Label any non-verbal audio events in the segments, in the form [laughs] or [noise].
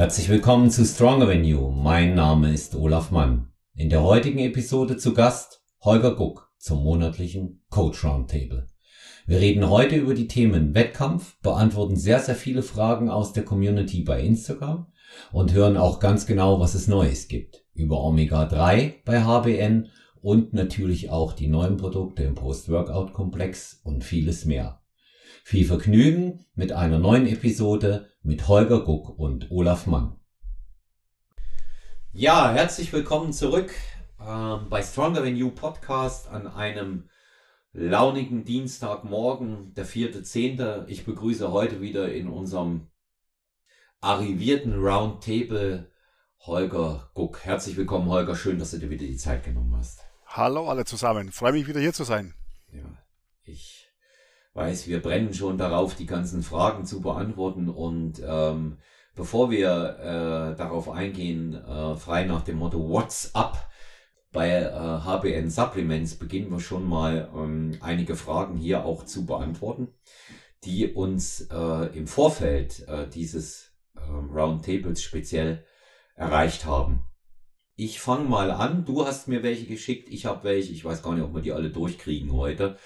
Herzlich willkommen zu Stronger Than You. Mein Name ist Olaf Mann. In der heutigen Episode zu Gast Holger Guck zum monatlichen Coach Roundtable. Wir reden heute über die Themen Wettkampf, beantworten sehr, sehr viele Fragen aus der Community bei Instagram und hören auch ganz genau, was es Neues gibt. Über Omega 3 bei HBN und natürlich auch die neuen Produkte im Post-Workout-Komplex und vieles mehr. Viel Vergnügen mit einer neuen Episode mit Holger Guck und Olaf Mann. Ja, herzlich willkommen zurück ähm, bei Stronger Than You Podcast an einem launigen Dienstagmorgen, der vierte Zehnte. Ich begrüße heute wieder in unserem arrivierten Roundtable Holger Guck. Herzlich willkommen, Holger. Schön, dass du dir wieder die Zeit genommen hast. Hallo alle zusammen. Freue mich wieder hier zu sein. Ja, ich weiß, wir brennen schon darauf, die ganzen Fragen zu beantworten. Und ähm, bevor wir äh, darauf eingehen, äh, frei nach dem Motto What's up? Bei äh, HBN Supplements beginnen wir schon mal ähm, einige Fragen hier auch zu beantworten, die uns äh, im Vorfeld äh, dieses äh, Roundtables speziell erreicht haben. Ich fange mal an. Du hast mir welche geschickt, ich habe welche. Ich weiß gar nicht, ob wir die alle durchkriegen heute,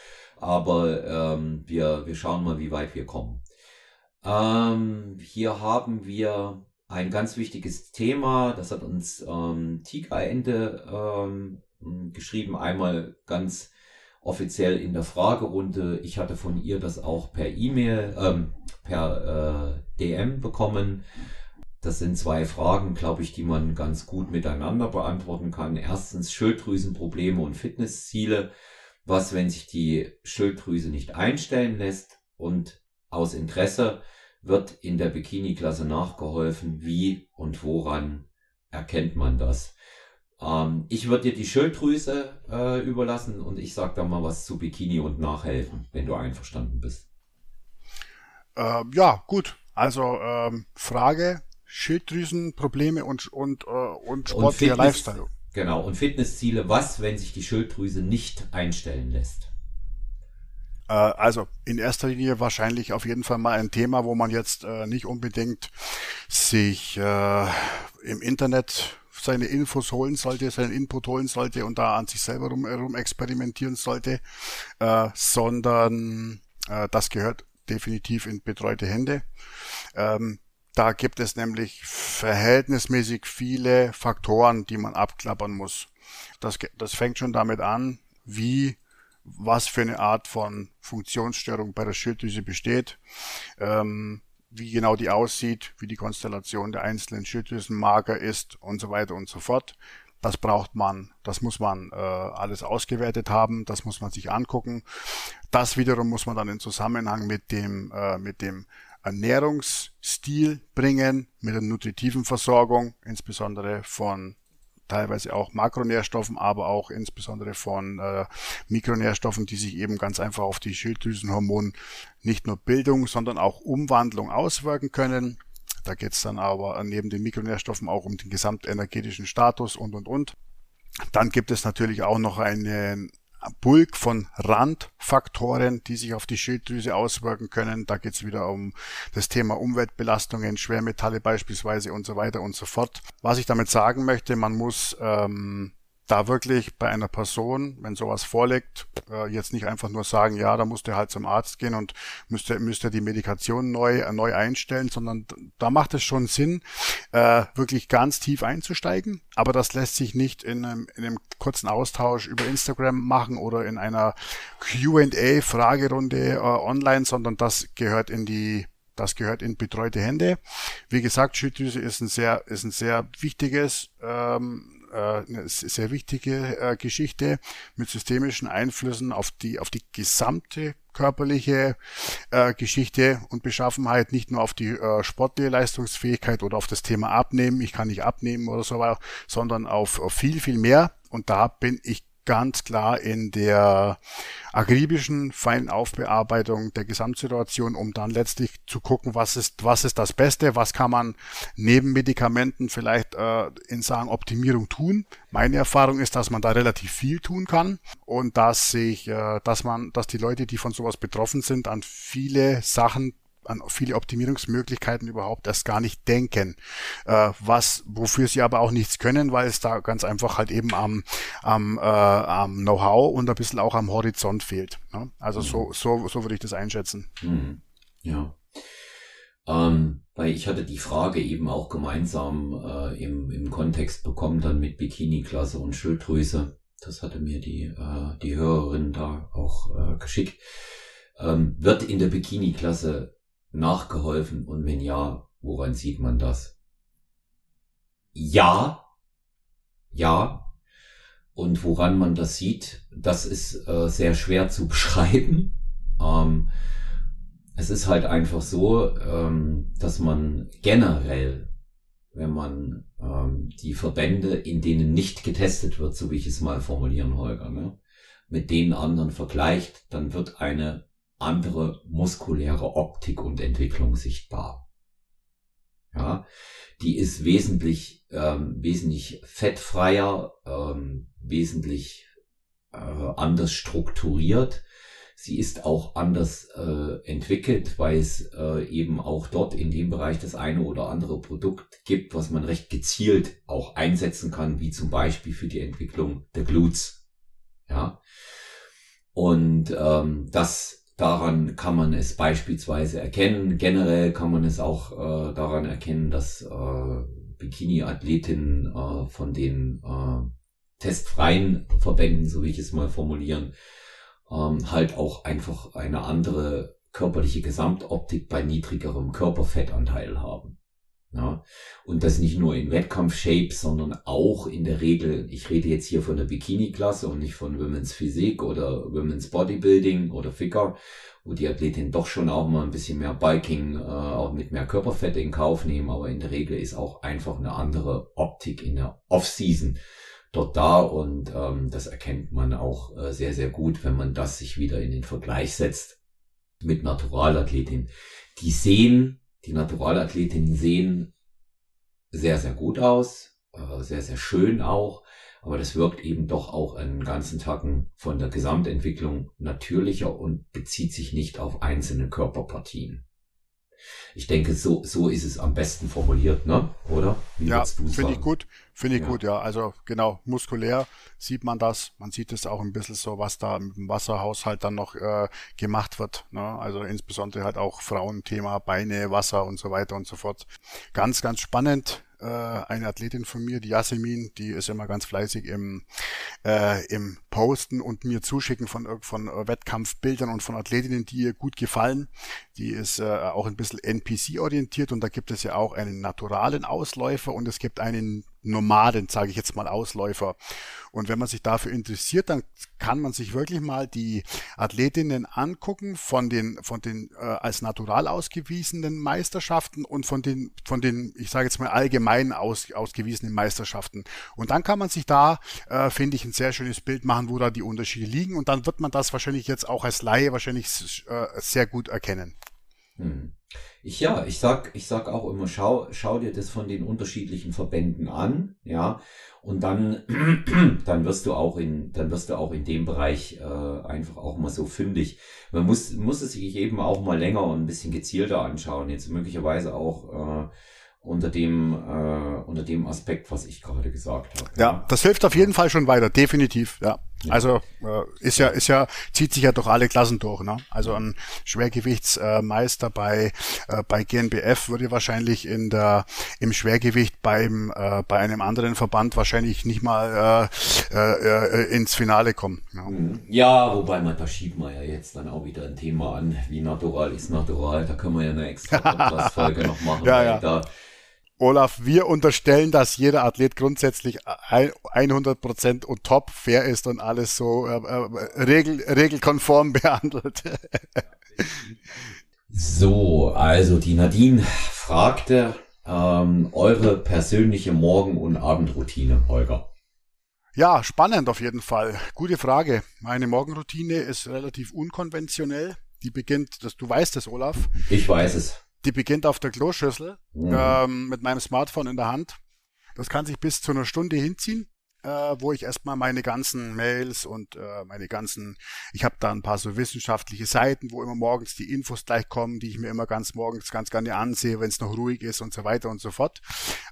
aber ähm, wir, wir schauen mal, wie weit wir kommen. Ähm, hier haben wir ein ganz wichtiges Thema. Das hat uns ähm, Tiger Ende ähm, geschrieben. Einmal ganz offiziell in der Fragerunde. Ich hatte von ihr das auch per E-Mail, ähm, per äh, DM bekommen. Das sind zwei Fragen, glaube ich, die man ganz gut miteinander beantworten kann. Erstens Schilddrüsenprobleme und Fitnessziele. Was, wenn sich die Schilddrüse nicht einstellen lässt? Und aus Interesse, wird in der Bikini-Klasse nachgeholfen. Wie und woran erkennt man das? Ähm, ich würde dir die Schilddrüse äh, überlassen und ich sage da mal was zu Bikini und Nachhelfen, wenn du einverstanden bist. Ähm, ja, gut. Also ähm, Frage, Schilddrüsenprobleme und, und, äh, und sportlicher Lifestyle. Genau, und Fitnessziele, was, wenn sich die Schilddrüse nicht einstellen lässt? Äh, also in erster Linie wahrscheinlich auf jeden Fall mal ein Thema, wo man jetzt äh, nicht unbedingt sich äh, im Internet seine Infos holen sollte, seinen Input holen sollte und da an sich selber rum, rum experimentieren sollte, sondern das gehört definitiv in betreute Hände. Ähm, da gibt es nämlich verhältnismäßig viele Faktoren, die man abklappern muss. Das, das fängt schon damit an, wie was für eine Art von Funktionsstörung bei der Schilddrüse besteht, ähm, wie genau die aussieht, wie die Konstellation der einzelnen Schilddrüsenmarker ist und so weiter und so fort. Das braucht man, das muss man äh, alles ausgewertet haben, das muss man sich angucken. Das wiederum muss man dann in Zusammenhang mit dem, äh, mit dem Ernährungsstil bringen, mit der nutritiven Versorgung, insbesondere von teilweise auch Makronährstoffen, aber auch insbesondere von äh, Mikronährstoffen, die sich eben ganz einfach auf die Schilddrüsenhormone nicht nur Bildung, sondern auch Umwandlung auswirken können. Da geht es dann aber neben den Mikronährstoffen auch um den gesamtenergetischen Status und und und. Dann gibt es natürlich auch noch einen Bulk von Randfaktoren, die sich auf die Schilddrüse auswirken können. Da geht es wieder um das Thema Umweltbelastungen, Schwermetalle beispielsweise und so weiter und so fort. Was ich damit sagen möchte, man muss ähm, da wirklich bei einer Person, wenn sowas vorliegt, äh, jetzt nicht einfach nur sagen, ja, da musst du halt zum Arzt gehen und müsste, müsste die Medikation neu, äh, neu einstellen, sondern da macht es schon Sinn, äh, wirklich ganz tief einzusteigen. Aber das lässt sich nicht in einem, in einem kurzen Austausch über Instagram machen oder in einer Q&A-Fragerunde äh, online, sondern das gehört in die das gehört in betreute Hände. Wie gesagt, Schilddrüse ist ein sehr, ist ein sehr wichtiges ähm, äh, eine sehr wichtige äh, Geschichte mit systemischen Einflüssen auf die, auf die gesamte körperliche äh, Geschichte und Beschaffenheit, nicht nur auf die äh, sportliche Leistungsfähigkeit oder auf das Thema Abnehmen, ich kann nicht abnehmen oder so, sondern auf, auf viel, viel mehr. Und da bin ich ganz klar in der akribischen, feinen Aufbearbeitung der Gesamtsituation, um dann letztlich zu gucken, was ist, was ist das Beste, was kann man neben Medikamenten vielleicht äh, in Sachen Optimierung tun. Meine Erfahrung ist, dass man da relativ viel tun kann und dass sich, äh, dass man, dass die Leute, die von sowas betroffen sind, an viele Sachen an viele Optimierungsmöglichkeiten überhaupt erst gar nicht denken. Äh, was, wofür sie aber auch nichts können, weil es da ganz einfach halt eben am, am, äh, am Know-how und ein bisschen auch am Horizont fehlt. Ne? Also mhm. so, so, so würde ich das einschätzen. Mhm. Ja. Ähm, weil ich hatte die Frage eben auch gemeinsam äh, im, im Kontext bekommen, dann mit Bikini-Klasse und Schilddrüse. Das hatte mir die, äh, die Hörerin da auch äh, geschickt. Ähm, wird in der Bikini-Klasse nachgeholfen und wenn ja, woran sieht man das? Ja, ja. Und woran man das sieht, das ist äh, sehr schwer zu [laughs] beschreiben. Ähm, es ist halt einfach so, ähm, dass man generell, wenn man ähm, die Verbände, in denen nicht getestet wird, so wie ich es mal formulieren, Holger, ne, mit denen anderen vergleicht, dann wird eine andere muskuläre Optik und Entwicklung sichtbar. Ja, die ist wesentlich, ähm, wesentlich fettfreier, ähm, wesentlich äh, anders strukturiert Sie ist auch anders äh, entwickelt, weil es äh, eben auch dort in dem Bereich das eine oder andere Produkt gibt, was man recht gezielt auch einsetzen kann, wie zum Beispiel für die Entwicklung der Glutes. Ja. Und ähm, das daran kann man es beispielsweise erkennen. Generell kann man es auch äh, daran erkennen, dass äh, Bikini-Athletinnen äh, von den äh, testfreien Verbänden, so wie ich es mal formulieren, ähm, halt auch einfach eine andere körperliche Gesamtoptik bei niedrigerem Körperfettanteil haben. Ja, und das nicht nur in Wettkampf-Shapes, sondern auch in der Regel, ich rede jetzt hier von der Bikini-Klasse und nicht von Women's Physik oder Women's Bodybuilding oder Figure, wo die Athletinnen doch schon auch mal ein bisschen mehr Biking, äh, auch mit mehr Körperfett in Kauf nehmen, aber in der Regel ist auch einfach eine andere Optik in der Off-Season dort da. Und ähm, das erkennt man auch äh, sehr, sehr gut, wenn man das sich wieder in den Vergleich setzt mit Naturalathletin. Die sehen, die Naturalathletinnen sehen sehr, sehr gut aus, äh, sehr, sehr schön auch, aber das wirkt eben doch auch einen ganzen Tacken von der Gesamtentwicklung natürlicher und bezieht sich nicht auf einzelne Körperpartien. Ich denke, so, so ist es am besten formuliert, ne? Oder? Wie ja, finde ich gut. Finde ich ja. gut, ja. Also genau, muskulär sieht man das. Man sieht es auch ein bisschen so, was da im Wasserhaushalt dann noch äh, gemacht wird. Ne? Also insbesondere halt auch Frauenthema, Beine, Wasser und so weiter und so fort. Ganz, ganz spannend äh, eine Athletin von mir, die Yasemin, die ist immer ganz fleißig im, äh, im Posten und mir zuschicken von, von Wettkampfbildern und von Athletinnen, die ihr gut gefallen. Die ist äh, auch ein bisschen NPC-orientiert und da gibt es ja auch einen naturalen Ausläufer und es gibt einen Nomaden, sage ich jetzt mal, Ausläufer. Und wenn man sich dafür interessiert, dann kann man sich wirklich mal die Athletinnen angucken von den von den äh, als natural ausgewiesenen Meisterschaften und von den von den ich sage jetzt mal allgemein aus, ausgewiesenen Meisterschaften. Und dann kann man sich da äh, finde ich ein sehr schönes Bild machen, wo da die Unterschiede liegen und dann wird man das wahrscheinlich jetzt auch als Laie wahrscheinlich äh, sehr gut erkennen. Hm. Ich, ja, ich sag, ich sag auch immer, schau, schau dir das von den unterschiedlichen Verbänden an, ja, und dann, [clears throat] dann wirst du auch in, dann wirst du auch in dem Bereich äh, einfach auch mal so fündig. Man muss, muss es sich eben auch mal länger und ein bisschen gezielter anschauen. Jetzt möglicherweise auch äh, unter dem, äh, unter dem Aspekt, was ich gerade gesagt habe. Ja, das hilft auf jeden Fall schon weiter, definitiv, ja. Also äh, ist ja, ist ja, zieht sich ja durch alle Klassen durch. Ne? Also ein Schwergewichtsmeister bei äh, bei GNBF würde wahrscheinlich in der im Schwergewicht beim äh, bei einem anderen Verband wahrscheinlich nicht mal äh, äh, äh ins Finale kommen. Ja. Mhm. ja, wobei man da schiebt man ja jetzt dann auch wieder ein Thema an, wie natural ist natural. Da können wir ja eine extra [laughs] Podcast-Folge noch machen. ja, ja. Da Olaf, wir unterstellen, dass jeder Athlet grundsätzlich 100% und top fair ist und alles so äh, äh, regel, regelkonform [laughs] behandelt. so, also die Nadine fragte ähm, eure persönliche Morgen- und Abendroutine, Holger. Ja, spannend auf jeden Fall. Gute Frage. Meine Morgenroutine ist relativ unkonventionell. Die beginnt, dass du weißt es, Olaf. Ich weiß es. Die beginnt auf der Kloschüssel mhm. ähm, mit meinem Smartphone in der Hand. Das kann sich bis zu einer Stunde hinziehen. äh, wo ich erstmal meine ganzen Mails und äh, meine ganzen, ich habe da ein paar so wissenschaftliche Seiten, wo immer morgens die Infos gleich kommen, die ich mir immer ganz morgens ganz gerne ansehe, wenn es noch ruhig ist und so weiter und so fort.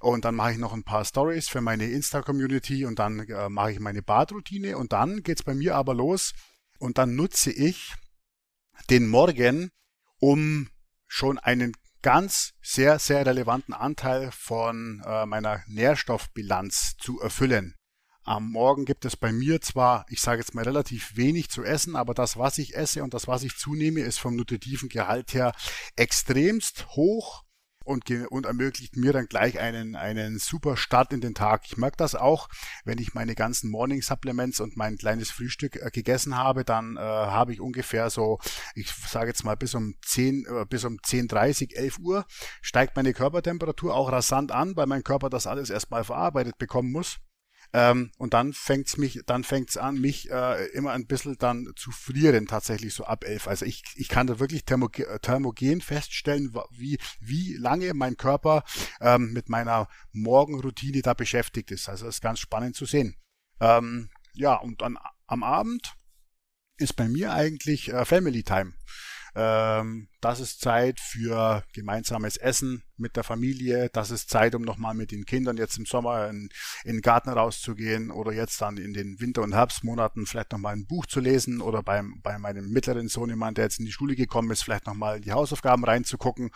Und dann mache ich noch ein paar Stories für meine Insta-Community und dann äh, mache ich meine Badroutine und dann geht's bei mir aber los und dann nutze ich den Morgen, um schon einen ganz sehr, sehr relevanten Anteil von äh, meiner Nährstoffbilanz zu erfüllen. Am Morgen gibt es bei mir zwar, ich sage jetzt mal relativ wenig zu essen, aber das, was ich esse und das, was ich zunehme, ist vom nutritiven Gehalt her extremst hoch und, und ermöglicht mir dann gleich einen, einen super Start in den Tag. Ich merke das auch, wenn ich meine ganzen Morning Supplements und mein kleines Frühstück äh, gegessen habe, dann äh, habe ich ungefähr so, ich sage jetzt mal bis um 10, äh, bis um 10.30, 11 Uhr steigt meine Körpertemperatur auch rasant an, weil mein Körper das alles erstmal verarbeitet bekommen muss. Ähm, und dann fängt's mich, dann fängt's an, mich äh, immer ein bisschen dann zu frieren, tatsächlich so ab elf. Also ich, ich kann da wirklich thermogen, thermogen feststellen, wie, wie lange mein Körper ähm, mit meiner Morgenroutine da beschäftigt ist. Also das ist ganz spannend zu sehen. Ähm, ja, und dann am Abend ist bei mir eigentlich äh, Family Time. Ähm, das ist Zeit für gemeinsames Essen mit der Familie. Das ist Zeit, um nochmal mit den Kindern jetzt im Sommer in, in, den Garten rauszugehen oder jetzt dann in den Winter- und Herbstmonaten vielleicht nochmal ein Buch zu lesen oder beim, bei meinem mittleren Sohn, jemand, der jetzt in die Schule gekommen ist, vielleicht nochmal die Hausaufgaben reinzugucken.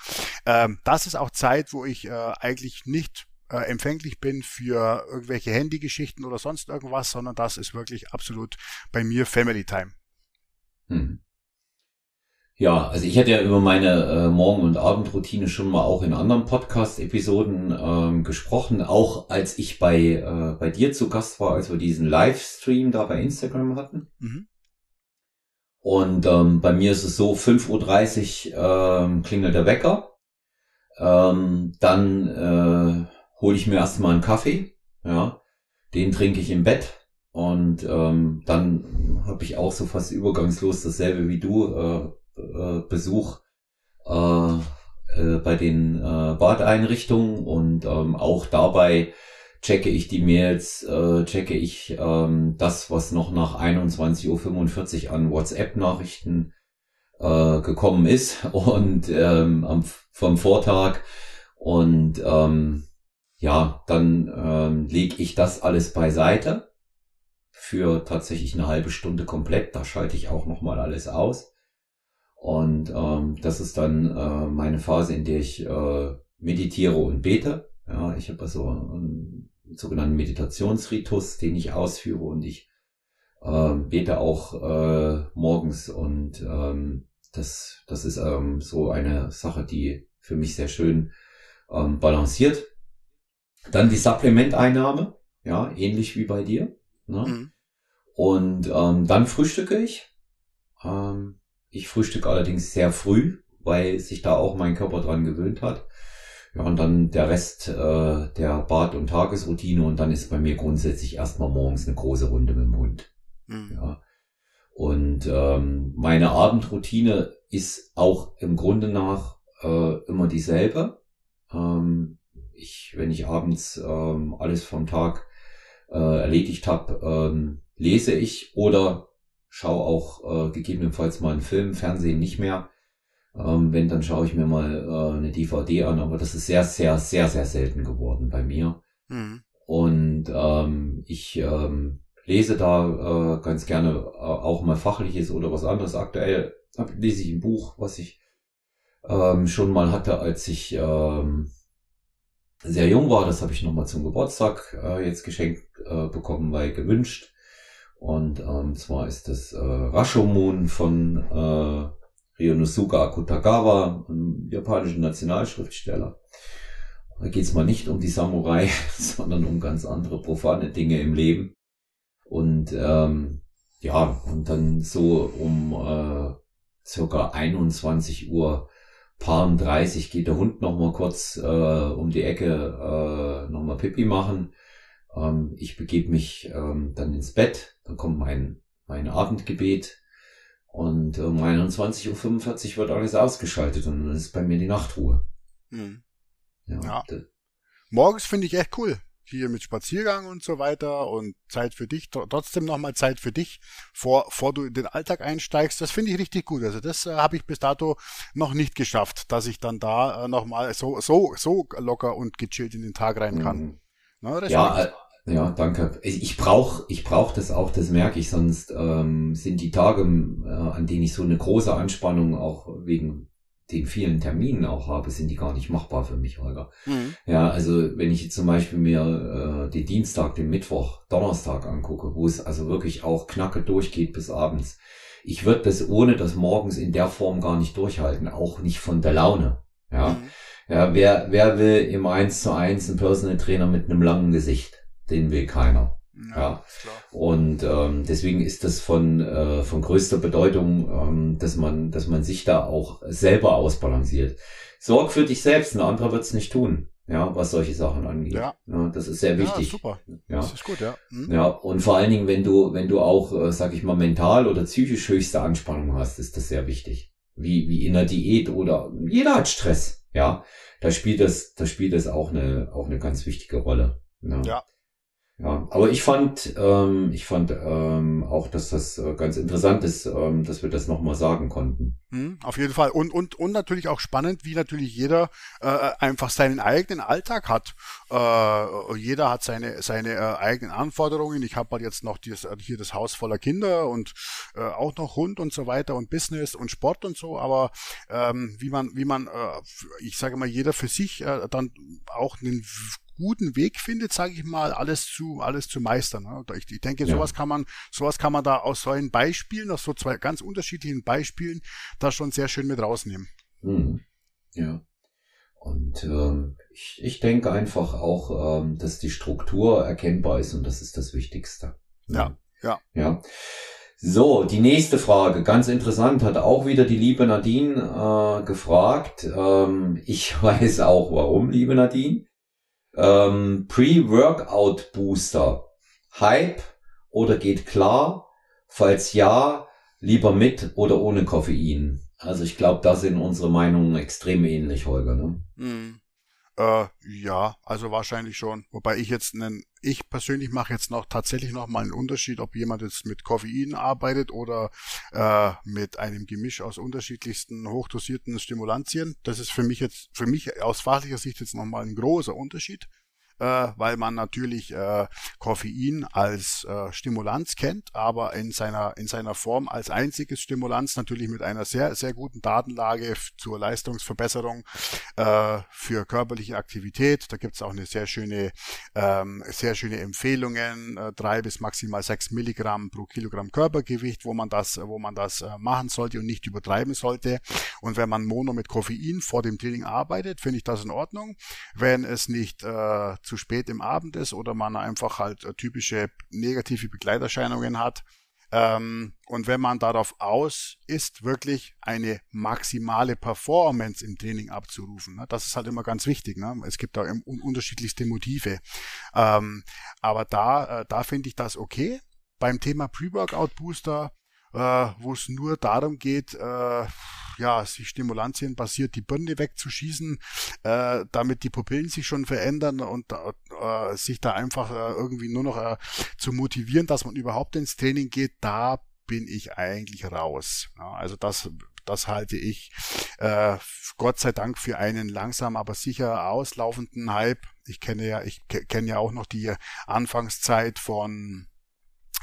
Ähm, das ist auch Zeit, wo ich äh, eigentlich nicht äh, empfänglich bin für irgendwelche Handygeschichten oder sonst irgendwas, sondern das ist wirklich absolut bei mir Family Time. Hm. Ja, also ich hatte ja über meine äh, Morgen- und Abendroutine schon mal auch in anderen Podcast-Episoden ähm, gesprochen, auch als ich bei, äh, bei dir zu Gast war, als wir diesen Livestream da bei Instagram hatten. Mhm. Und ähm, bei mir ist es so, 5.30 Uhr ähm, klingelt der Wecker. Ähm, dann äh, hole ich mir erstmal einen Kaffee. Ja, den trinke ich im Bett. Und ähm, dann habe ich auch so fast übergangslos dasselbe wie du. Äh, äh, Besuch äh, äh, bei den äh, Badeinrichtungen und ähm, auch dabei checke ich die Mails, äh, checke ich ähm, das, was noch nach 21.45 Uhr an WhatsApp-Nachrichten äh, gekommen ist [laughs] und ähm, am, vom Vortag und ähm, ja, dann ähm, lege ich das alles beiseite für tatsächlich eine halbe Stunde komplett. Da schalte ich auch nochmal alles aus. Und ähm, das ist dann äh, meine Phase, in der ich äh, meditiere und bete. Ja, ich habe also einen sogenannten Meditationsritus, den ich ausführe und ich äh, bete auch äh, morgens und ähm, das, das ist ähm, so eine Sache, die für mich sehr schön ähm, balanciert. Dann die Supplementeinnahme, ja, ähnlich wie bei dir. Ne? Mhm. Und ähm, dann frühstücke ich. Ähm, ich frühstücke allerdings sehr früh, weil sich da auch mein Körper dran gewöhnt hat. Ja, und dann der Rest äh, der Bad- und Tagesroutine und dann ist bei mir grundsätzlich erstmal morgens eine große Runde mit dem Hund. Mhm. Ja. Und ähm, meine Abendroutine ist auch im Grunde nach äh, immer dieselbe. Ähm, ich, wenn ich abends ähm, alles vom Tag äh, erledigt habe, ähm, lese ich oder schaue auch äh, gegebenenfalls mal einen Film, Fernsehen nicht mehr. Ähm, wenn, dann schaue ich mir mal äh, eine DVD an, aber das ist sehr, sehr, sehr, sehr selten geworden bei mir. Mhm. Und ähm, ich ähm, lese da äh, ganz gerne äh, auch mal Fachliches oder was anderes. Aktuell hab, lese ich ein Buch, was ich ähm, schon mal hatte, als ich ähm, sehr jung war. Das habe ich nochmal zum Geburtstag äh, jetzt geschenkt äh, bekommen, weil gewünscht. Und ähm, zwar ist das äh, Rashomon von äh, Ryonosuke Akutagawa, einem japanischen Nationalschriftsteller. Da geht es mal nicht um die Samurai, [laughs] sondern um ganz andere profane Dinge im Leben. Und ähm, ja, und dann so um äh, circa 21 Uhr paar 30 geht der Hund noch mal kurz äh, um die Ecke äh, noch mal Pipi machen. Ähm, ich begebe mich ähm, dann ins Bett, dann kommt mein, mein Abendgebet und um 21.45 Uhr wird alles ausgeschaltet und dann ist bei mir die Nachtruhe. Hm. Ja. ja. Morgens finde ich echt cool. hier mit Spaziergang und so weiter und Zeit für dich, trotzdem nochmal Zeit für dich, vor, vor du in den Alltag einsteigst. Das finde ich richtig gut. Also das äh, habe ich bis dato noch nicht geschafft, dass ich dann da äh, nochmal so, so, so locker und gechillt in den Tag rein kann. Mhm. Na, ja, ja, danke. Ich brauche ich brauch das auch, das merke ich, sonst ähm, sind die Tage, äh, an denen ich so eine große Anspannung auch wegen den vielen Terminen auch habe, sind die gar nicht machbar für mich, Holger. Mhm. Ja, also wenn ich jetzt zum Beispiel mir äh, den Dienstag, den Mittwoch, Donnerstag angucke, wo es also wirklich auch knacke durchgeht bis abends, ich würde das ohne das morgens in der Form gar nicht durchhalten, auch nicht von der Laune. Ja, mhm. ja wer, wer will im 1 zu 1 einen Personal Trainer mit einem langen Gesicht? Den will keiner. Ja, ja. Und ähm, deswegen ist das von, äh, von größter Bedeutung, ähm, dass man, dass man sich da auch selber ausbalanciert. Sorg für dich selbst, ein anderer wird es nicht tun, ja, was solche Sachen angeht. Ja. ja das ist sehr wichtig. Ja, super. Ja. Das ist gut, ja. Mhm. Ja, und vor allen Dingen, wenn du, wenn du auch, äh, sag ich mal, mental oder psychisch höchste Anspannung hast, ist das sehr wichtig. Wie, wie in der Diät oder jeder hat Stress, ja. Da spielt das, da spielt das auch eine, auch eine ganz wichtige Rolle. Ja. ja. Ja, aber ich fand, ähm, ich fand ähm, auch, dass das äh, ganz interessant ist, ähm, dass wir das nochmal sagen konnten. Mhm, auf jeden Fall. Und, und, und natürlich auch spannend, wie natürlich jeder äh, einfach seinen eigenen Alltag hat. Äh, jeder hat seine, seine äh, eigenen Anforderungen. Ich habe halt jetzt noch dieses, äh, hier das Haus voller Kinder und äh, auch noch Hund und so weiter und Business und Sport und so. Aber ähm, wie man, wie man, äh, ich sage mal, jeder für sich äh, dann auch einen guten Weg findet, sage ich mal, alles zu alles zu meistern. Ne? Ich, ich denke, sowas ja. kann man sowas kann man da aus solchen Beispielen, aus so zwei ganz unterschiedlichen Beispielen, da schon sehr schön mit rausnehmen. Mhm. Ja. Und ähm, ich, ich denke einfach auch, ähm, dass die Struktur erkennbar ist und das ist das Wichtigste. Ja, ja. Ja. So, die nächste Frage, ganz interessant, hat auch wieder die liebe Nadine äh, gefragt. Ähm, ich [laughs] weiß auch warum, liebe Nadine. Ähm, Pre-Workout Booster. Hype oder geht klar? Falls ja, lieber mit oder ohne Koffein? Also ich glaube, da sind unsere Meinungen extrem ähnlich, Holger. Ne? Mm. Äh, ja, also wahrscheinlich schon. Wobei ich jetzt einen, ich persönlich mache jetzt noch tatsächlich noch mal einen Unterschied, ob jemand jetzt mit Koffein arbeitet oder äh, mit einem Gemisch aus unterschiedlichsten hochdosierten Stimulantien. Das ist für mich jetzt, für mich aus fachlicher Sicht jetzt noch mal ein großer Unterschied äh, weil man natürlich äh, Koffein als äh, Stimulanz kennt, aber in seiner, in seiner Form als einziges Stimulanz natürlich mit einer sehr, sehr guten Datenlage zur Leistungsverbesserung äh, für körperliche Aktivität. Da gibt es auch eine sehr schöne, ähm, sehr schöne Empfehlungen, äh, drei bis maximal sechs Milligramm pro Kilogramm Körpergewicht, wo man das, wo man das äh, machen sollte und nicht übertreiben sollte. Und wenn man Mono mit Koffein vor dem Training arbeitet, finde ich das in Ordnung. Wenn es nicht äh, zu spät im Abend ist oder man einfach halt äh, typische negative Begleiterscheinungen hat. Ähm, und wenn man darauf aus ist, wirklich eine maximale Performance im Training abzurufen, ne? das ist halt immer ganz wichtig. Ne? Es gibt da unterschiedlichste Motive. Ähm, aber da, äh, da finde ich das okay. Beim Thema Pre-Workout-Booster, äh, wo es nur darum geht, ja, sich Stimulantien basiert die Birne wegzuschießen, äh, damit die Pupillen sich schon verändern und äh, sich da einfach äh, irgendwie nur noch äh, zu motivieren, dass man überhaupt ins Training geht, da bin ich eigentlich raus. Ja, also das das halte ich äh, Gott sei Dank für einen langsam aber sicher auslaufenden Hype. Ich kenne ja, ich kenne ja auch noch die Anfangszeit von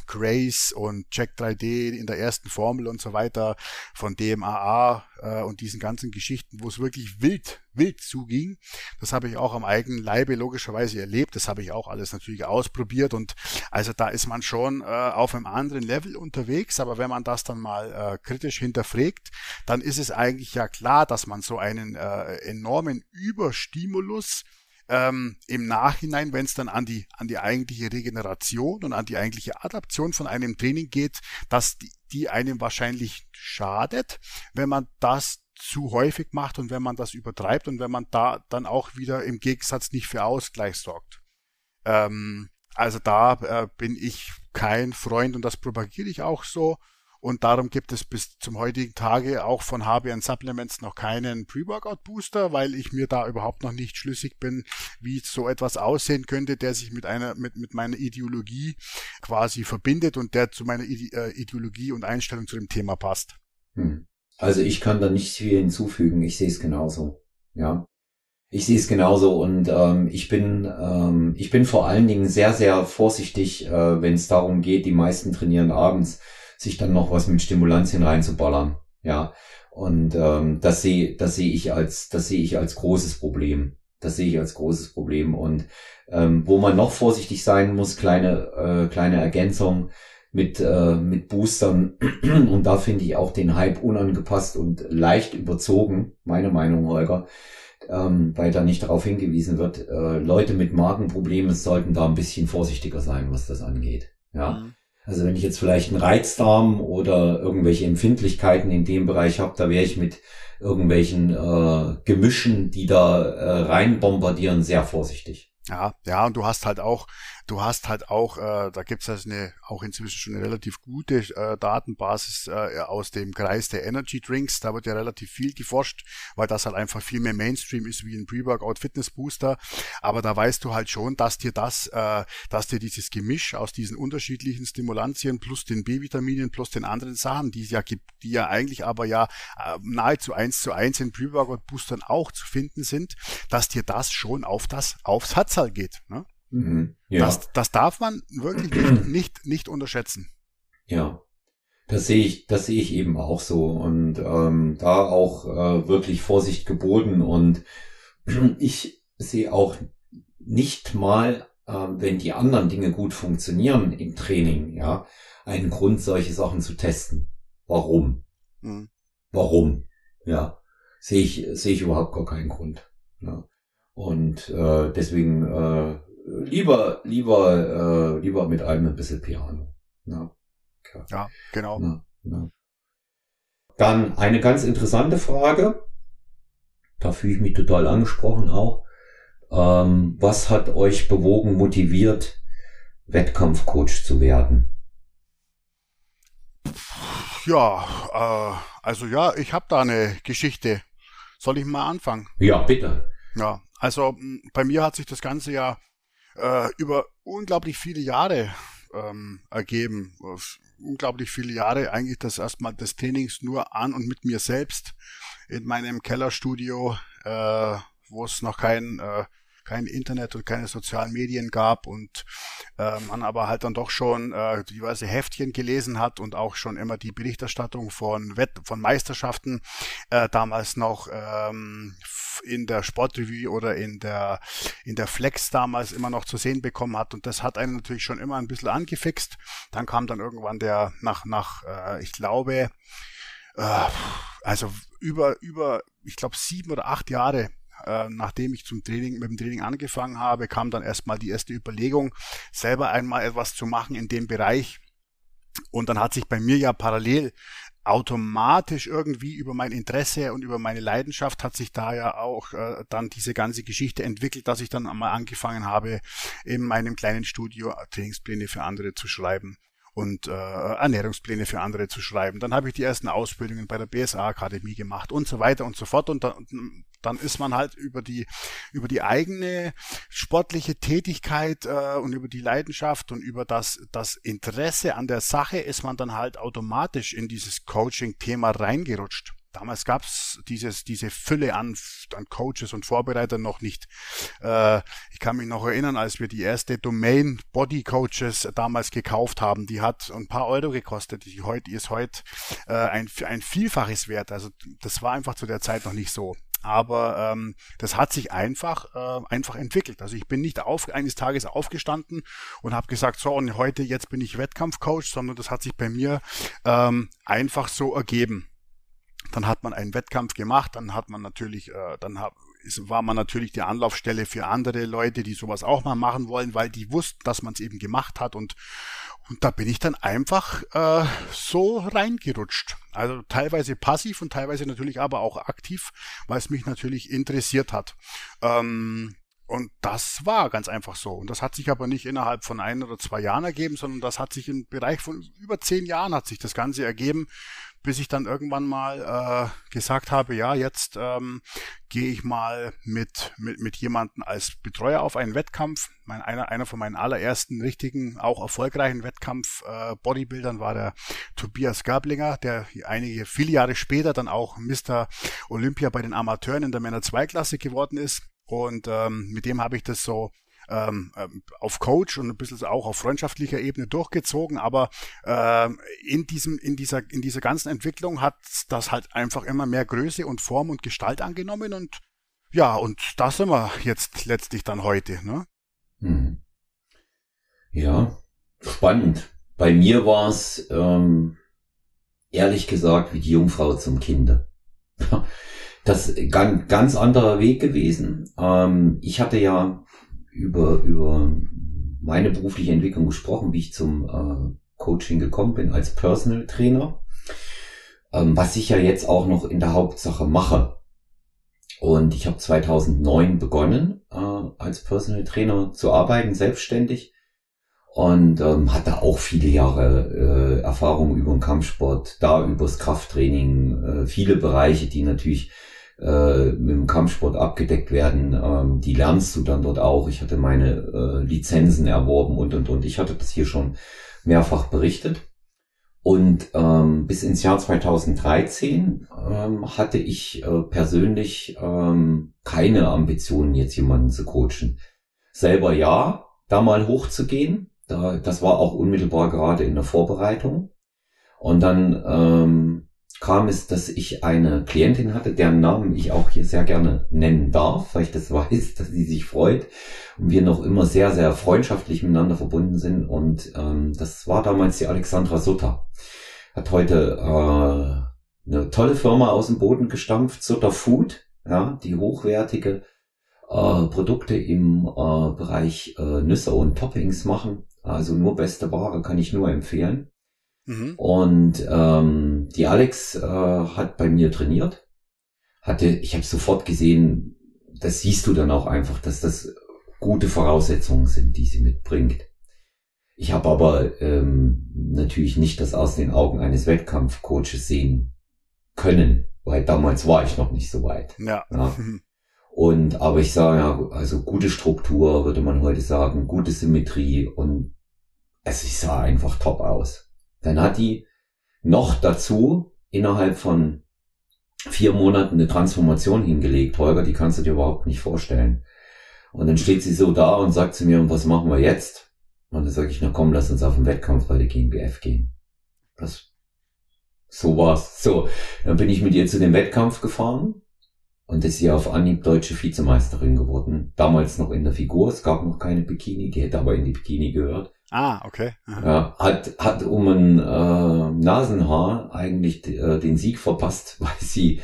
Grace und Check 3D in der ersten Formel und so weiter von DMAA äh, und diesen ganzen Geschichten, wo es wirklich wild, wild zuging. Das habe ich auch am eigenen Leibe logischerweise erlebt. Das habe ich auch alles natürlich ausprobiert und also da ist man schon äh, auf einem anderen Level unterwegs. Aber wenn man das dann mal äh, kritisch hinterfragt, dann ist es eigentlich ja klar, dass man so einen äh, enormen Überstimulus ähm, im Nachhinein, wenn es dann an die, an die eigentliche Regeneration und an die eigentliche Adaption von einem Training geht, dass die, die einem wahrscheinlich schadet, wenn man das zu häufig macht und wenn man das übertreibt und wenn man da dann auch wieder im Gegensatz nicht für Ausgleich sorgt. Ähm, also da äh, bin ich kein Freund und das propagiere ich auch so. Und darum gibt es bis zum heutigen Tage auch von HBN Supplements noch keinen Pre-Workout Booster, weil ich mir da überhaupt noch nicht schlüssig bin, wie so etwas aussehen könnte, der sich mit einer, mit, mit meiner Ideologie quasi verbindet und der zu meiner äh, Ideologie und Einstellung zu dem Thema passt. Hm. Also ich kann da nicht viel hinzufügen. Ich sehe es genauso. Ja. Ich sehe es genauso und ähm, ich bin ähm, ich bin vor allen Dingen sehr sehr vorsichtig, äh, wenn es darum geht, die meisten trainieren abends, sich dann noch was mit Stimulantien reinzuballern, ja und ähm, das sehe das sehe ich als das sehe ich als großes Problem, das sehe ich als großes Problem und ähm, wo man noch vorsichtig sein muss, kleine äh, kleine Ergänzung mit äh, mit Boostern [clears throat] und da finde ich auch den Hype unangepasst und leicht überzogen, meine Meinung Holger ähm, weil da nicht darauf hingewiesen wird, äh, Leute mit Magenproblemen sollten da ein bisschen vorsichtiger sein, was das angeht. Ja. Mhm. Also wenn ich jetzt vielleicht einen Reizdarm oder irgendwelche Empfindlichkeiten in dem Bereich habe, da wäre ich mit irgendwelchen äh, Gemischen, die da äh, rein bombardieren, sehr vorsichtig. Ja, ja, und du hast halt auch, du hast halt auch, äh, da gibt's also eine, auch inzwischen schon eine relativ gute äh, Datenbasis äh, aus dem Kreis der Energy Drinks. Da wird ja relativ viel geforscht, weil das halt einfach viel mehr Mainstream ist wie ein Pre-Workout Fitness Booster. Aber da weißt du halt schon, dass dir das, äh, dass dir dieses Gemisch aus diesen unterschiedlichen Stimulantien plus den B-Vitaminen plus den anderen Sachen, die es ja gibt, die ja eigentlich aber ja äh, nahezu eins zu eins in Pre-Workout Boostern auch zu finden sind, dass dir das schon auf das, aufs Herz Anzahl geht. Ne? Mhm, ja. das, das darf man wirklich nicht, [clears throat] nicht, nicht unterschätzen. Ja, das sehe ich, das sehe ich eben auch so und ähm, da auch äh, wirklich Vorsicht geboten und [clears throat] ich sehe auch nicht mal, äh, wenn die anderen Dinge gut funktionieren im Training, ja, einen Grund, solche Sachen zu testen. Warum? Mhm. Warum? Ja, sehe ich, sehe ich überhaupt gar keinen Grund. Ja. Und äh, deswegen äh, lieber, lieber, äh, lieber mit einem ein bisschen Piano. Ja, ja, ja genau. Ja, ja. Dann eine ganz interessante Frage. Da fühle ich mich total angesprochen auch. Ähm, was hat euch bewogen, motiviert, Wettkampfcoach zu werden? Ja, äh, also ja, ich habe da eine Geschichte. Soll ich mal anfangen? Ja, bitte. Ja, also bei mir hat sich das Ganze ja äh, über unglaublich viele Jahre ähm, ergeben. Unglaublich viele Jahre eigentlich das erstmal des Trainings nur an und mit mir selbst in meinem Kellerstudio, äh, wo es noch kein äh, kein Internet und keine sozialen Medien gab und äh, man aber halt dann doch schon äh, diverse Heftchen gelesen hat und auch schon immer die Berichterstattung von Wett von Meisterschaften äh, damals noch ähm, in der Sportrevue oder in der in der Flex damals immer noch zu sehen bekommen hat und das hat einen natürlich schon immer ein bisschen angefixt. Dann kam dann irgendwann der nach nach äh, ich glaube äh, also über über ich glaube sieben oder acht Jahre äh, nachdem ich zum Training, mit dem Training angefangen habe, kam dann erstmal die erste Überlegung, selber einmal etwas zu machen in dem Bereich. Und dann hat sich bei mir ja parallel automatisch irgendwie über mein Interesse und über meine Leidenschaft hat sich da ja auch äh, dann diese ganze Geschichte entwickelt, dass ich dann einmal angefangen habe, in meinem kleinen Studio Trainingspläne für andere zu schreiben und äh, Ernährungspläne für andere zu schreiben. Dann habe ich die ersten Ausbildungen bei der BSA-Akademie gemacht und so weiter und so fort. Und dann, dann ist man halt über die über die eigene sportliche Tätigkeit äh, und über die Leidenschaft und über das das Interesse an der Sache ist man dann halt automatisch in dieses Coaching-Thema reingerutscht. Damals gab's dieses, diese Fülle an, an Coaches und Vorbereitern noch nicht. Äh, ich kann mich noch erinnern, als wir die erste Domain Body Coaches damals gekauft haben, die hat ein paar Euro gekostet. Die, heute, die ist heute äh, ein, ein Vielfaches wert. Also das war einfach zu der Zeit noch nicht so. Aber ähm, das hat sich einfach, äh, einfach entwickelt. Also ich bin nicht auf, eines Tages aufgestanden und habe gesagt, so und heute, jetzt bin ich Wettkampfcoach, sondern das hat sich bei mir ähm, einfach so ergeben. Dann hat man einen Wettkampf gemacht, dann hat man natürlich, äh, dann hab, ist, war man natürlich die Anlaufstelle für andere Leute, die sowas auch mal machen wollen, weil die wussten, dass man es eben gemacht hat und und da bin ich dann einfach äh, so reingerutscht. Also teilweise passiv und teilweise natürlich aber auch aktiv, weil es mich natürlich interessiert hat. Ähm, Und das war ganz einfach so. Und das hat sich aber nicht innerhalb von ein oder zwei Jahren ergeben, sondern das hat sich im Bereich von über zehn Jahren hat sich das Ganze ergeben, bis ich dann irgendwann mal äh, gesagt habe, ja, jetzt ähm, gehe ich mal mit, mit, mit jemandem als Betreuer auf einen Wettkampf. Mein, einer, einer von meinen allerersten richtigen, auch erfolgreichen Wettkampf äh, war der Tobias Gablinger, der einige, viele Jahre später dann auch Mr. Olympia bei den Amateuren in der Männer-2-Klasse geworden ist. Und ähm, mit dem habe ich das so ähm, ähm, auf Coach und ein bisschen auch auf freundschaftlicher Ebene durchgezogen, aber ähm, in diesem, in dieser, in dieser ganzen Entwicklung hat das halt einfach immer mehr Größe und Form und Gestalt angenommen und ja, und da sind wir jetzt letztlich dann heute, ne? Hm. Ja, spannend. Bei mir war es ähm, ehrlich gesagt wie die Jungfrau zum Kinde. Das ganz, ganz anderer Weg gewesen. Ähm, ich hatte ja über, über meine berufliche Entwicklung gesprochen, wie ich zum äh, Coaching gekommen bin als Personal Trainer, ähm, was ich ja jetzt auch noch in der Hauptsache mache. Und ich habe 2009 begonnen, äh, als Personal Trainer zu arbeiten, selbstständig. Und ähm, hatte auch viele Jahre äh, Erfahrung über den Kampfsport, da übers Krafttraining, äh, viele Bereiche, die natürlich äh, mit dem Kampfsport abgedeckt werden. Ähm, die lernst du dann dort auch. Ich hatte meine äh, Lizenzen erworben und und und. Ich hatte das hier schon mehrfach berichtet. Und ähm, bis ins Jahr 2013 ähm, hatte ich äh, persönlich ähm, keine Ambitionen, jetzt jemanden zu coachen. Selber ja, da mal hochzugehen. Da, das war auch unmittelbar gerade in der Vorbereitung. Und dann ähm, kam es, dass ich eine Klientin hatte, deren Namen ich auch hier sehr gerne nennen darf, weil ich das [laughs] weiß, dass sie sich freut und wir noch immer sehr, sehr freundschaftlich miteinander verbunden sind. Und ähm, das war damals die Alexandra Sutter. Hat heute äh, eine tolle Firma aus dem Boden gestampft, Sutter Food, ja, die hochwertige äh, Produkte im äh, Bereich äh, Nüsse und Toppings machen. Also nur beste Ware kann ich nur empfehlen. Mhm. Und ähm, die Alex äh, hat bei mir trainiert. Hatte, ich habe sofort gesehen, das siehst du dann auch einfach, dass das gute Voraussetzungen sind, die sie mitbringt. Ich habe aber ähm, natürlich nicht das aus den Augen eines Wettkampfcoaches sehen können, weil damals war ich noch nicht so weit. Ja. ja. [laughs] Und aber ich sage ja, also gute Struktur würde man heute sagen, gute Symmetrie und es sah einfach top aus. Dann hat die noch dazu innerhalb von vier Monaten eine Transformation hingelegt. Holger, die kannst du dir überhaupt nicht vorstellen. Und dann steht sie so da und sagt zu mir, und was machen wir jetzt? Und dann sage ich, na komm, lass uns auf den Wettkampf bei der GmbF gehen. Das, so war's. So, dann bin ich mit ihr zu dem Wettkampf gefahren und ist sie auf Anhieb deutsche Vizemeisterin geworden. Damals noch in der Figur. Es gab noch keine Bikini, die hätte aber in die Bikini gehört. Ah, okay. Ja, hat, hat um ein äh, Nasenhaar eigentlich äh, den Sieg verpasst, [laughs] weil sie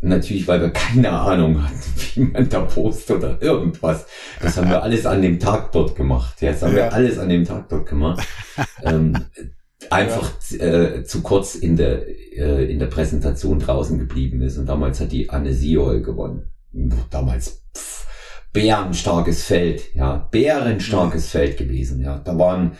natürlich, weil wir keine Ahnung hatten, [laughs] wie man da postet oder irgendwas. Das haben wir alles an dem Tag dort gemacht. Ja, das haben ja. wir alles an dem Tag dort gemacht. [laughs] ähm, einfach ja. äh, zu kurz in der äh, in der Präsentation draußen geblieben ist und damals hat die Anne Siol gewonnen. Damals pff, bärenstarkes Feld, ja, bärenstarkes mhm. Feld gewesen, ja. Da waren,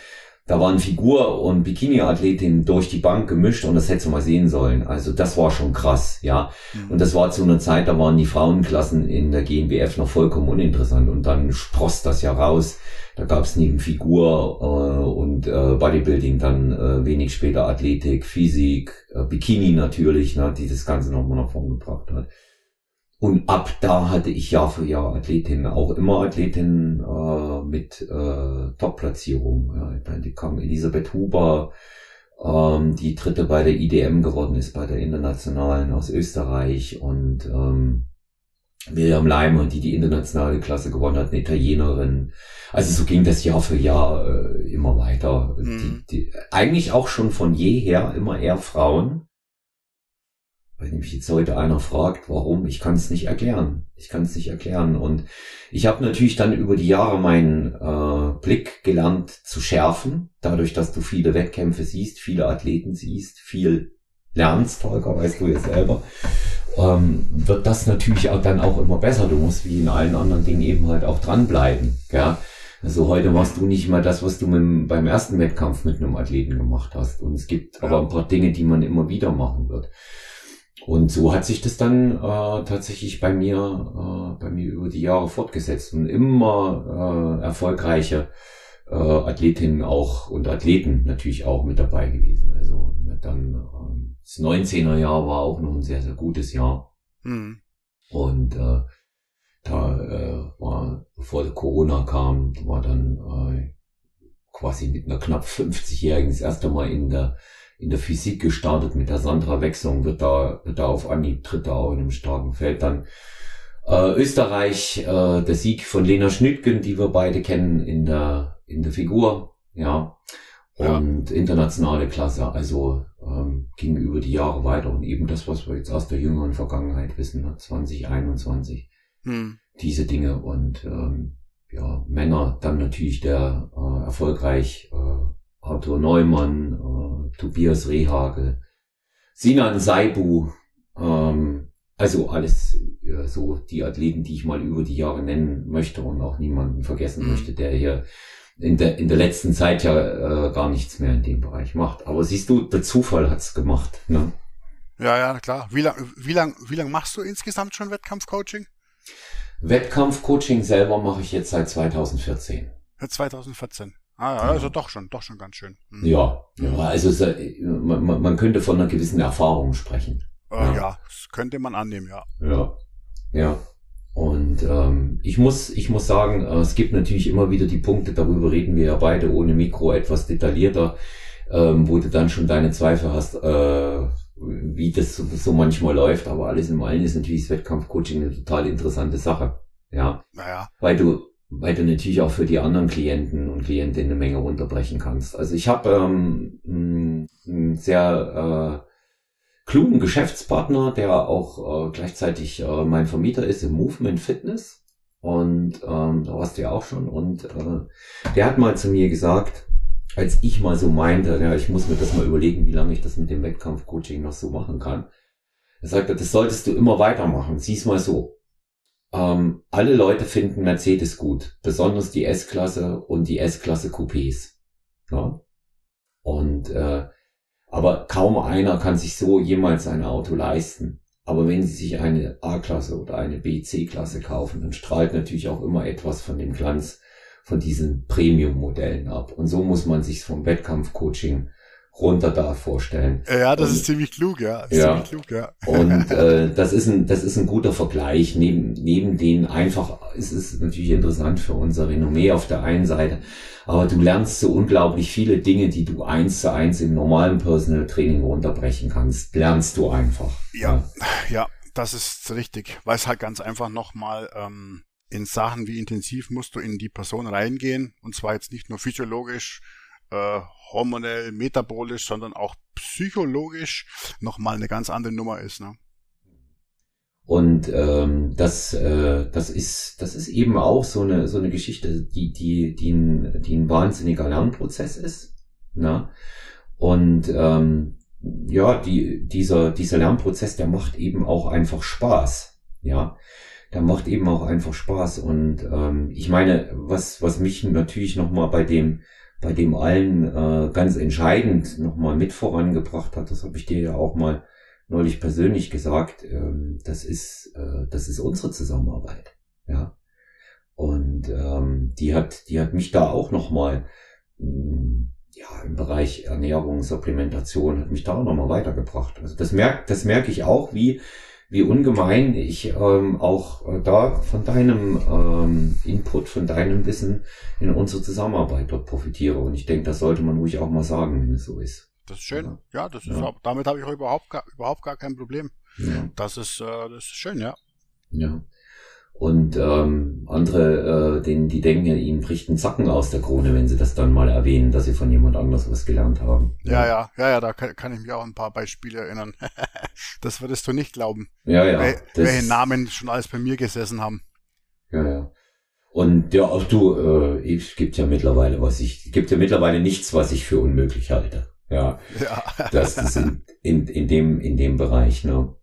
da waren Figur- und Bikini-Athletinnen durch die Bank gemischt und das hättest du mal sehen sollen. Also das war schon krass, ja. Mhm. Und das war zu einer Zeit, da waren die Frauenklassen in der GmbF noch vollkommen uninteressant und dann spross das ja raus. Da gab es neben Figur äh, und äh, Bodybuilding dann äh, wenig später Athletik, Physik, äh, Bikini natürlich, ne, die das Ganze nochmal nach vorn gebracht hat. Und ab da hatte ich Jahr für Jahr Athletinnen, auch immer Athletinnen äh, mit äh, Top-Platzierung. Ja. Die kam Elisabeth Huber, ähm, die dritte bei der IDM geworden ist, bei der internationalen aus Österreich und ähm, Miriam Leimer, die die internationale Klasse gewonnen hat, eine Italienerin. Also so ging das Jahr für Jahr äh, immer weiter. Mhm. Die, die, eigentlich auch schon von jeher immer eher Frauen. Wenn mich jetzt heute einer fragt, warum, ich kann es nicht erklären. Ich kann es nicht erklären. Und ich habe natürlich dann über die Jahre meinen äh, Blick gelernt zu schärfen, dadurch, dass du viele Wettkämpfe siehst, viele Athleten siehst, viel lernst, Volker, weißt du ja selber, ähm, wird das natürlich auch dann auch immer besser. Du musst wie in allen anderen Dingen eben halt auch dranbleiben. Ja? Also heute machst du nicht mal das, was du mit, beim ersten Wettkampf mit einem Athleten gemacht hast. Und es gibt ja. aber ein paar Dinge, die man immer wieder machen wird. Und so hat sich das dann äh, tatsächlich bei mir, äh, bei mir über die Jahre fortgesetzt und immer äh, erfolgreiche äh, Athletinnen auch und Athleten natürlich auch mit dabei gewesen. Also dann äh, das 19er Jahr war auch noch ein sehr, sehr gutes Jahr. Mhm. Und äh, da äh, war, bevor der Corona kam, war dann äh, quasi mit einer knapp 50-Jährigen das erste Mal in der in der Physik gestartet mit der Sandra-Wechslung, wird da, wird da auf Anhieb Dritter auch in einem starken Feld. Dann äh, Österreich, äh, der Sieg von Lena Schnüttgen, die wir beide kennen in der, in der Figur, ja. Und ja. internationale Klasse, also ähm, ging über die Jahre weiter und eben das, was wir jetzt aus der jüngeren Vergangenheit wissen, 2021, hm. diese Dinge und ähm, ja, Männer, dann natürlich der äh, erfolgreich äh, Arthur Neumann, äh, Tobias Rehagel, Sinan Saibu, ähm, also alles äh, so die Athleten, die ich mal über die Jahre nennen möchte und auch niemanden vergessen mhm. möchte, der hier in der, in der letzten Zeit ja äh, gar nichts mehr in dem Bereich macht. Aber siehst du, der Zufall hat's gemacht. Ne? Ja, ja, klar. Wie lang, wie lang, wie lang machst du insgesamt schon Wettkampfcoaching? Wettkampfcoaching selber mache ich jetzt seit 2014. 2014. Ah, ja, also doch schon, doch schon ganz schön. Hm. Ja, ja, also man, man könnte von einer gewissen Erfahrung sprechen. Äh, ja. ja, das könnte man annehmen, ja. Ja, ja. Und ähm, ich muss, ich muss sagen, äh, es gibt natürlich immer wieder die Punkte, darüber reden wir ja beide ohne Mikro etwas detaillierter, ähm, wo du dann schon deine Zweifel hast, äh, wie das so, so manchmal läuft. Aber alles in allem ist natürlich das Wettkampfcoaching eine total interessante Sache. Ja. Naja. Weil du weil du natürlich auch für die anderen Klienten und Klientinnen eine Menge runterbrechen kannst. Also ich habe ähm, einen sehr äh, klugen Geschäftspartner, der auch äh, gleichzeitig äh, mein Vermieter ist im Movement Fitness. Und ähm, da warst du ja auch schon. Und äh, der hat mal zu mir gesagt, als ich mal so meinte, ja, ich muss mir das mal überlegen, wie lange ich das mit dem Wettkampfcoaching noch so machen kann. Er sagte, das solltest du immer weitermachen. Sieh's mal so. Ähm, alle Leute finden Mercedes gut, besonders die S-Klasse und die S-Klasse Coupés. Ja? Und äh, aber kaum einer kann sich so jemals ein Auto leisten. Aber wenn sie sich eine A-Klasse oder eine B-C-Klasse kaufen, dann strahlt natürlich auch immer etwas von dem Glanz von diesen Premium-Modellen ab. Und so muss man sich vom Wettkampfcoaching runter da vorstellen. Ja, das und, ist ziemlich klug, ja. ja. Ziemlich klug, ja. Und [laughs] äh, das ist ein das ist ein guter Vergleich neben neben den einfach es ist natürlich interessant für unser Renommee auf der einen Seite, aber du lernst so unglaublich viele Dinge, die du eins zu eins im normalen Personal Training runterbrechen kannst, lernst du einfach. Ja, ja, das ist richtig, weil es halt ganz einfach nochmal ähm, in Sachen wie intensiv musst du in die Person reingehen und zwar jetzt nicht nur physiologisch äh, hormonell, metabolisch, sondern auch psychologisch nochmal eine ganz andere Nummer ist. Ne? Und ähm, das, äh, das ist, das ist eben auch so eine so eine Geschichte, die die die ein, die ein wahnsinniger Lernprozess ist. Ne? Und ähm, ja, die dieser dieser Lernprozess, der macht eben auch einfach Spaß. Ja, der macht eben auch einfach Spaß. Und ähm, ich meine, was was mich natürlich noch mal bei dem bei dem allen äh, ganz entscheidend nochmal mit vorangebracht hat, das habe ich dir ja auch mal neulich persönlich gesagt, ähm, das ist, äh, das ist unsere Zusammenarbeit. Ja. Und ähm, die hat, die hat mich da auch nochmal, mm, ja, im Bereich Ernährung, Supplementation, hat mich da auch nochmal weitergebracht. Also das merkt, das merke ich auch, wie, wie ungemein ich ähm, auch äh, da von deinem ähm, Input, von deinem Wissen in unsere Zusammenarbeit dort profitiere. Und ich denke, das sollte man ruhig auch mal sagen, wenn es so ist. Das ist schön. Ja, ja das ist ja. damit habe ich auch überhaupt gar, überhaupt gar kein Problem. Ja. Das ist, äh, das ist schön, ja. Ja. Und ähm, andere, äh, denen, die denken, ihnen bricht ein Zacken aus der Krone, wenn sie das dann mal erwähnen, dass sie von jemand anders was gelernt haben. Ja, ja, ja, ja, da kann, kann ich mich auch ein paar Beispiele erinnern. [laughs] das würdest du nicht glauben. Ja, ja. Wel welche Namen schon alles bei mir gesessen haben. Ja, ja. Und ja, auch du, äh, es gibt ja mittlerweile was ich, gibt ja mittlerweile nichts, was ich für unmöglich halte. Ja. ja. Das, das sind, in, in dem, in dem Bereich, ne?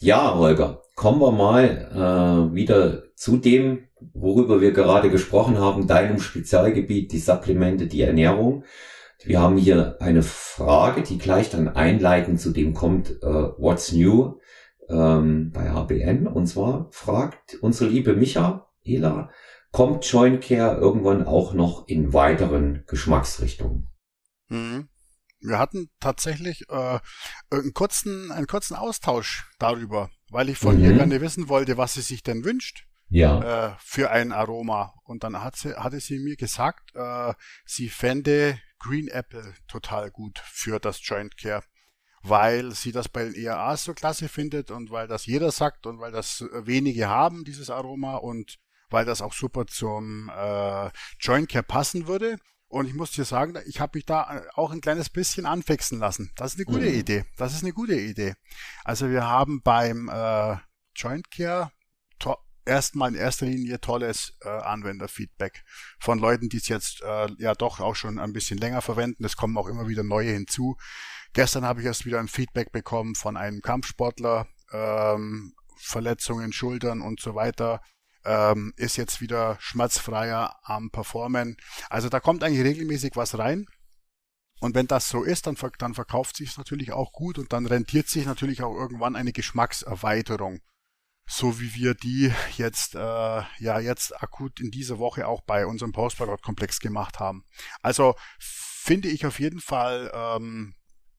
Ja, Holger, kommen wir mal äh, wieder zu dem, worüber wir gerade gesprochen haben, deinem Spezialgebiet, die Supplemente, die Ernährung. Wir haben hier eine Frage, die gleich dann einleitend zu dem kommt, äh, what's new ähm, bei HBN. Und zwar fragt unsere liebe Michaela, kommt Joint Care irgendwann auch noch in weiteren Geschmacksrichtungen? Mhm. Wir hatten tatsächlich äh, einen, kurzen, einen kurzen Austausch darüber, weil ich von mhm. ihr gerne wissen wollte, was sie sich denn wünscht ja. äh, für ein Aroma. Und dann hat sie, hatte sie mir gesagt, äh, sie fände Green Apple total gut für das Joint Care, weil sie das bei den EAAs so klasse findet und weil das jeder sagt und weil das wenige haben, dieses Aroma und weil das auch super zum äh, Joint Care passen würde. Und ich muss dir sagen, ich habe mich da auch ein kleines bisschen anfixen lassen. Das ist eine gute mhm. Idee. Das ist eine gute Idee. Also wir haben beim äh, Joint Care erstmal in erster Linie tolles äh, Anwenderfeedback von Leuten, die es jetzt äh, ja doch auch schon ein bisschen länger verwenden. Es kommen auch immer wieder neue hinzu. Gestern habe ich erst wieder ein Feedback bekommen von einem Kampfsportler, ähm, Verletzungen, Schultern und so weiter. Ähm, ist jetzt wieder schmerzfreier am Performen. Also da kommt eigentlich regelmäßig was rein. Und wenn das so ist, dann, dann verkauft sich es natürlich auch gut und dann rentiert sich natürlich auch irgendwann eine Geschmackserweiterung so wie wir die jetzt äh, ja jetzt akut in dieser Woche auch bei unserem Post-Workout-Komplex gemacht haben. Also finde ich auf jeden Fall, ähm,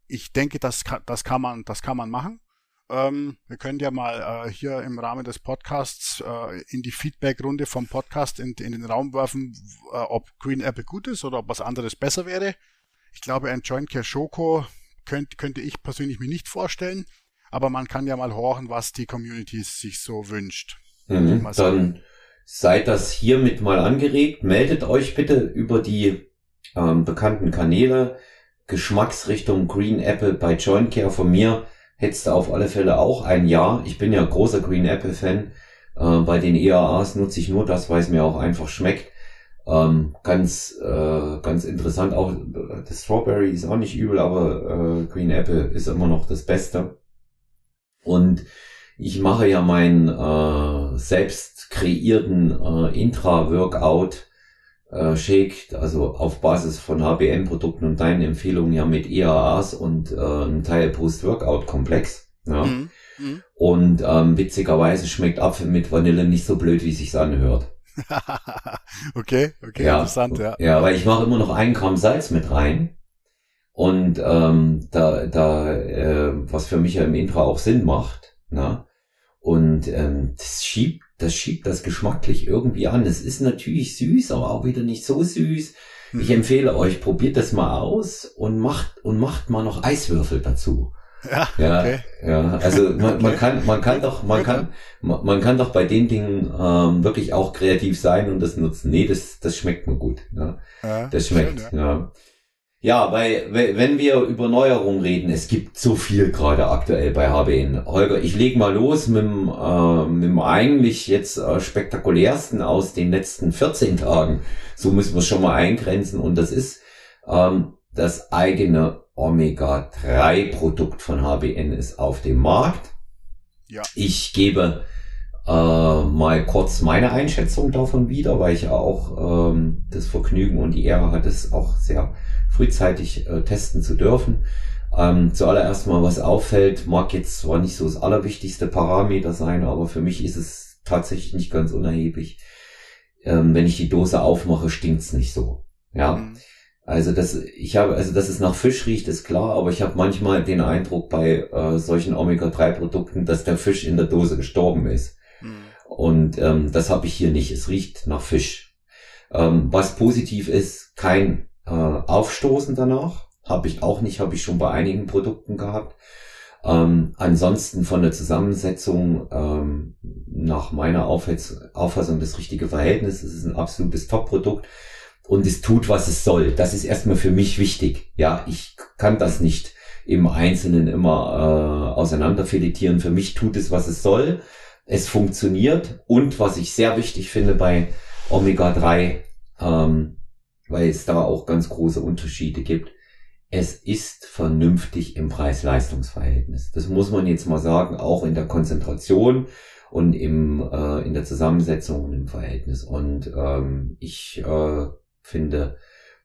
ich denke, das kann, das kann man, das kann man machen. Ähm, wir können ja mal äh, hier im Rahmen des Podcasts äh, in die Feedback-Runde vom Podcast in, in den Raum werfen, äh, ob Green Apple gut ist oder ob was anderes besser wäre. Ich glaube, ein Joint Care Schoko könnt, könnte ich persönlich mir nicht vorstellen aber man kann ja mal horchen, was die Community sich so wünscht. Mhm, dann seid das hiermit mal angeregt. Meldet euch bitte über die ähm, bekannten Kanäle. Geschmacksrichtung Green Apple bei Joint Care von mir hättest du auf alle Fälle auch ein Ja. Ich bin ja großer Green Apple Fan. Äh, bei den EAAs nutze ich nur das, weil es mir auch einfach schmeckt. Ähm, ganz, äh, ganz interessant. Auch das Strawberry ist auch nicht übel, aber äh, Green Apple ist immer noch das Beste. Und ich mache ja meinen äh, selbst kreierten äh, Intra-Workout äh, Shake, also auf Basis von HBM-Produkten und deinen Empfehlungen ja mit EAAs und äh, einem Teil Post-Workout-Komplex. Ja. Mhm. Mhm. Und ähm, witzigerweise schmeckt Apfel mit Vanille nicht so blöd, wie sich's anhört. [laughs] okay, okay, ja, interessant, ja. Ja, weil ich mache immer noch einen Gramm Salz mit rein. Und ähm, da, da äh, was für mich ja im Intra auch Sinn macht, na? Und ähm, das schiebt, das schiebt das geschmacklich irgendwie an. Es ist natürlich süß, aber auch wieder nicht so süß. Ich mhm. empfehle euch, probiert das mal aus und macht und macht mal noch Eiswürfel dazu. Ja, ja, okay. ja. Also man, okay. man kann, man kann doch, man kann, man, man kann doch bei den Dingen ähm, wirklich auch kreativ sein und das nutzen. Nee, das, das schmeckt mir gut. Ja. ja das schmeckt. Schön, ja. ja. Ja, weil wenn wir über Neuerungen reden, es gibt so viel gerade aktuell bei HBN. Holger, ich leg mal los mit dem, äh, mit dem eigentlich jetzt äh, spektakulärsten aus den letzten 14 Tagen. So müssen wir es schon mal eingrenzen. Und das ist ähm, das eigene Omega-3-Produkt von HBN ist auf dem Markt. Ja. Ich gebe äh, mal kurz meine Einschätzung davon wieder, weil ich ja auch ähm, das Vergnügen und die Ehre hatte, es auch sehr frühzeitig äh, testen zu dürfen. Ähm, zuallererst mal, was auffällt, mag jetzt zwar nicht so das allerwichtigste Parameter sein, aber für mich ist es tatsächlich nicht ganz unerheblich. Ähm, wenn ich die Dose aufmache, stinkt's nicht so. Ja. Mhm. Also das, ich habe, also dass es nach Fisch riecht, ist klar, aber ich habe manchmal den Eindruck bei äh, solchen Omega-3-Produkten, dass der Fisch in der Dose gestorben ist. Und ähm, das habe ich hier nicht. Es riecht nach Fisch. Ähm, was positiv ist, kein äh, aufstoßen danach. Habe ich auch nicht, habe ich schon bei einigen Produkten gehabt. Ähm, ansonsten von der Zusammensetzung ähm, nach meiner Auffassung das richtige Verhältnis. Es ist ein absolutes Top-Produkt und es tut, was es soll. Das ist erstmal für mich wichtig. Ja, ich kann das nicht im Einzelnen immer äh, auseinanderfiletieren. Für mich tut es, was es soll. Es funktioniert und was ich sehr wichtig finde bei Omega 3, ähm, weil es da auch ganz große Unterschiede gibt. es ist vernünftig im Preis-Leistungs-Verhältnis. Das muss man jetzt mal sagen, auch in der Konzentration und im, äh, in der Zusammensetzung und im Verhältnis. Und ähm, ich äh, finde,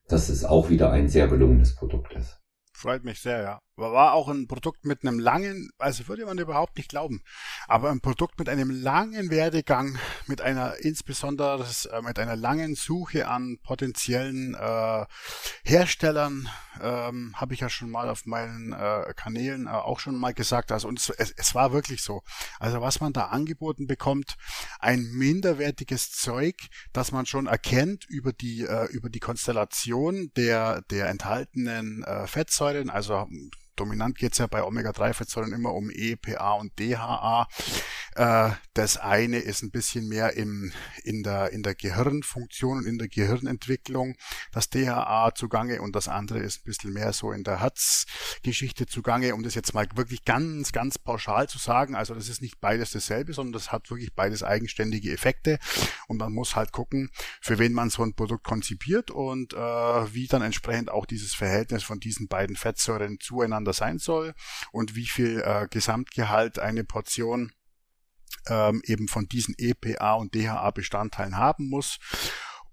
dass es auch wieder ein sehr gelungenes Produkt ist. Freut mich sehr, ja. War auch ein Produkt mit einem langen, also würde man überhaupt nicht glauben, aber ein Produkt mit einem langen Werdegang, mit einer insbesondere äh, mit einer langen Suche an potenziellen äh, Herstellern, ähm, habe ich ja schon mal auf meinen äh, Kanälen äh, auch schon mal gesagt. Also und es, es, es war wirklich so. Also was man da angeboten bekommt, ein minderwertiges Zeug, das man schon erkennt über die äh, über die Konstellation der der enthaltenen äh, Fettsäuren, also dominant geht's ja bei Omega-3-Fettsäuren immer um EPA und DHA. Äh, das eine ist ein bisschen mehr im, in, der, in der Gehirnfunktion und in der Gehirnentwicklung das DHA zugange und das andere ist ein bisschen mehr so in der Herzgeschichte zugange, um das jetzt mal wirklich ganz, ganz pauschal zu sagen. Also das ist nicht beides dasselbe, sondern das hat wirklich beides eigenständige Effekte und man muss halt gucken, für wen man so ein Produkt konzipiert und äh, wie dann entsprechend auch dieses Verhältnis von diesen beiden Fettsäuren zueinander sein soll und wie viel äh, Gesamtgehalt eine Portion ähm, eben von diesen EPA und DHA Bestandteilen haben muss.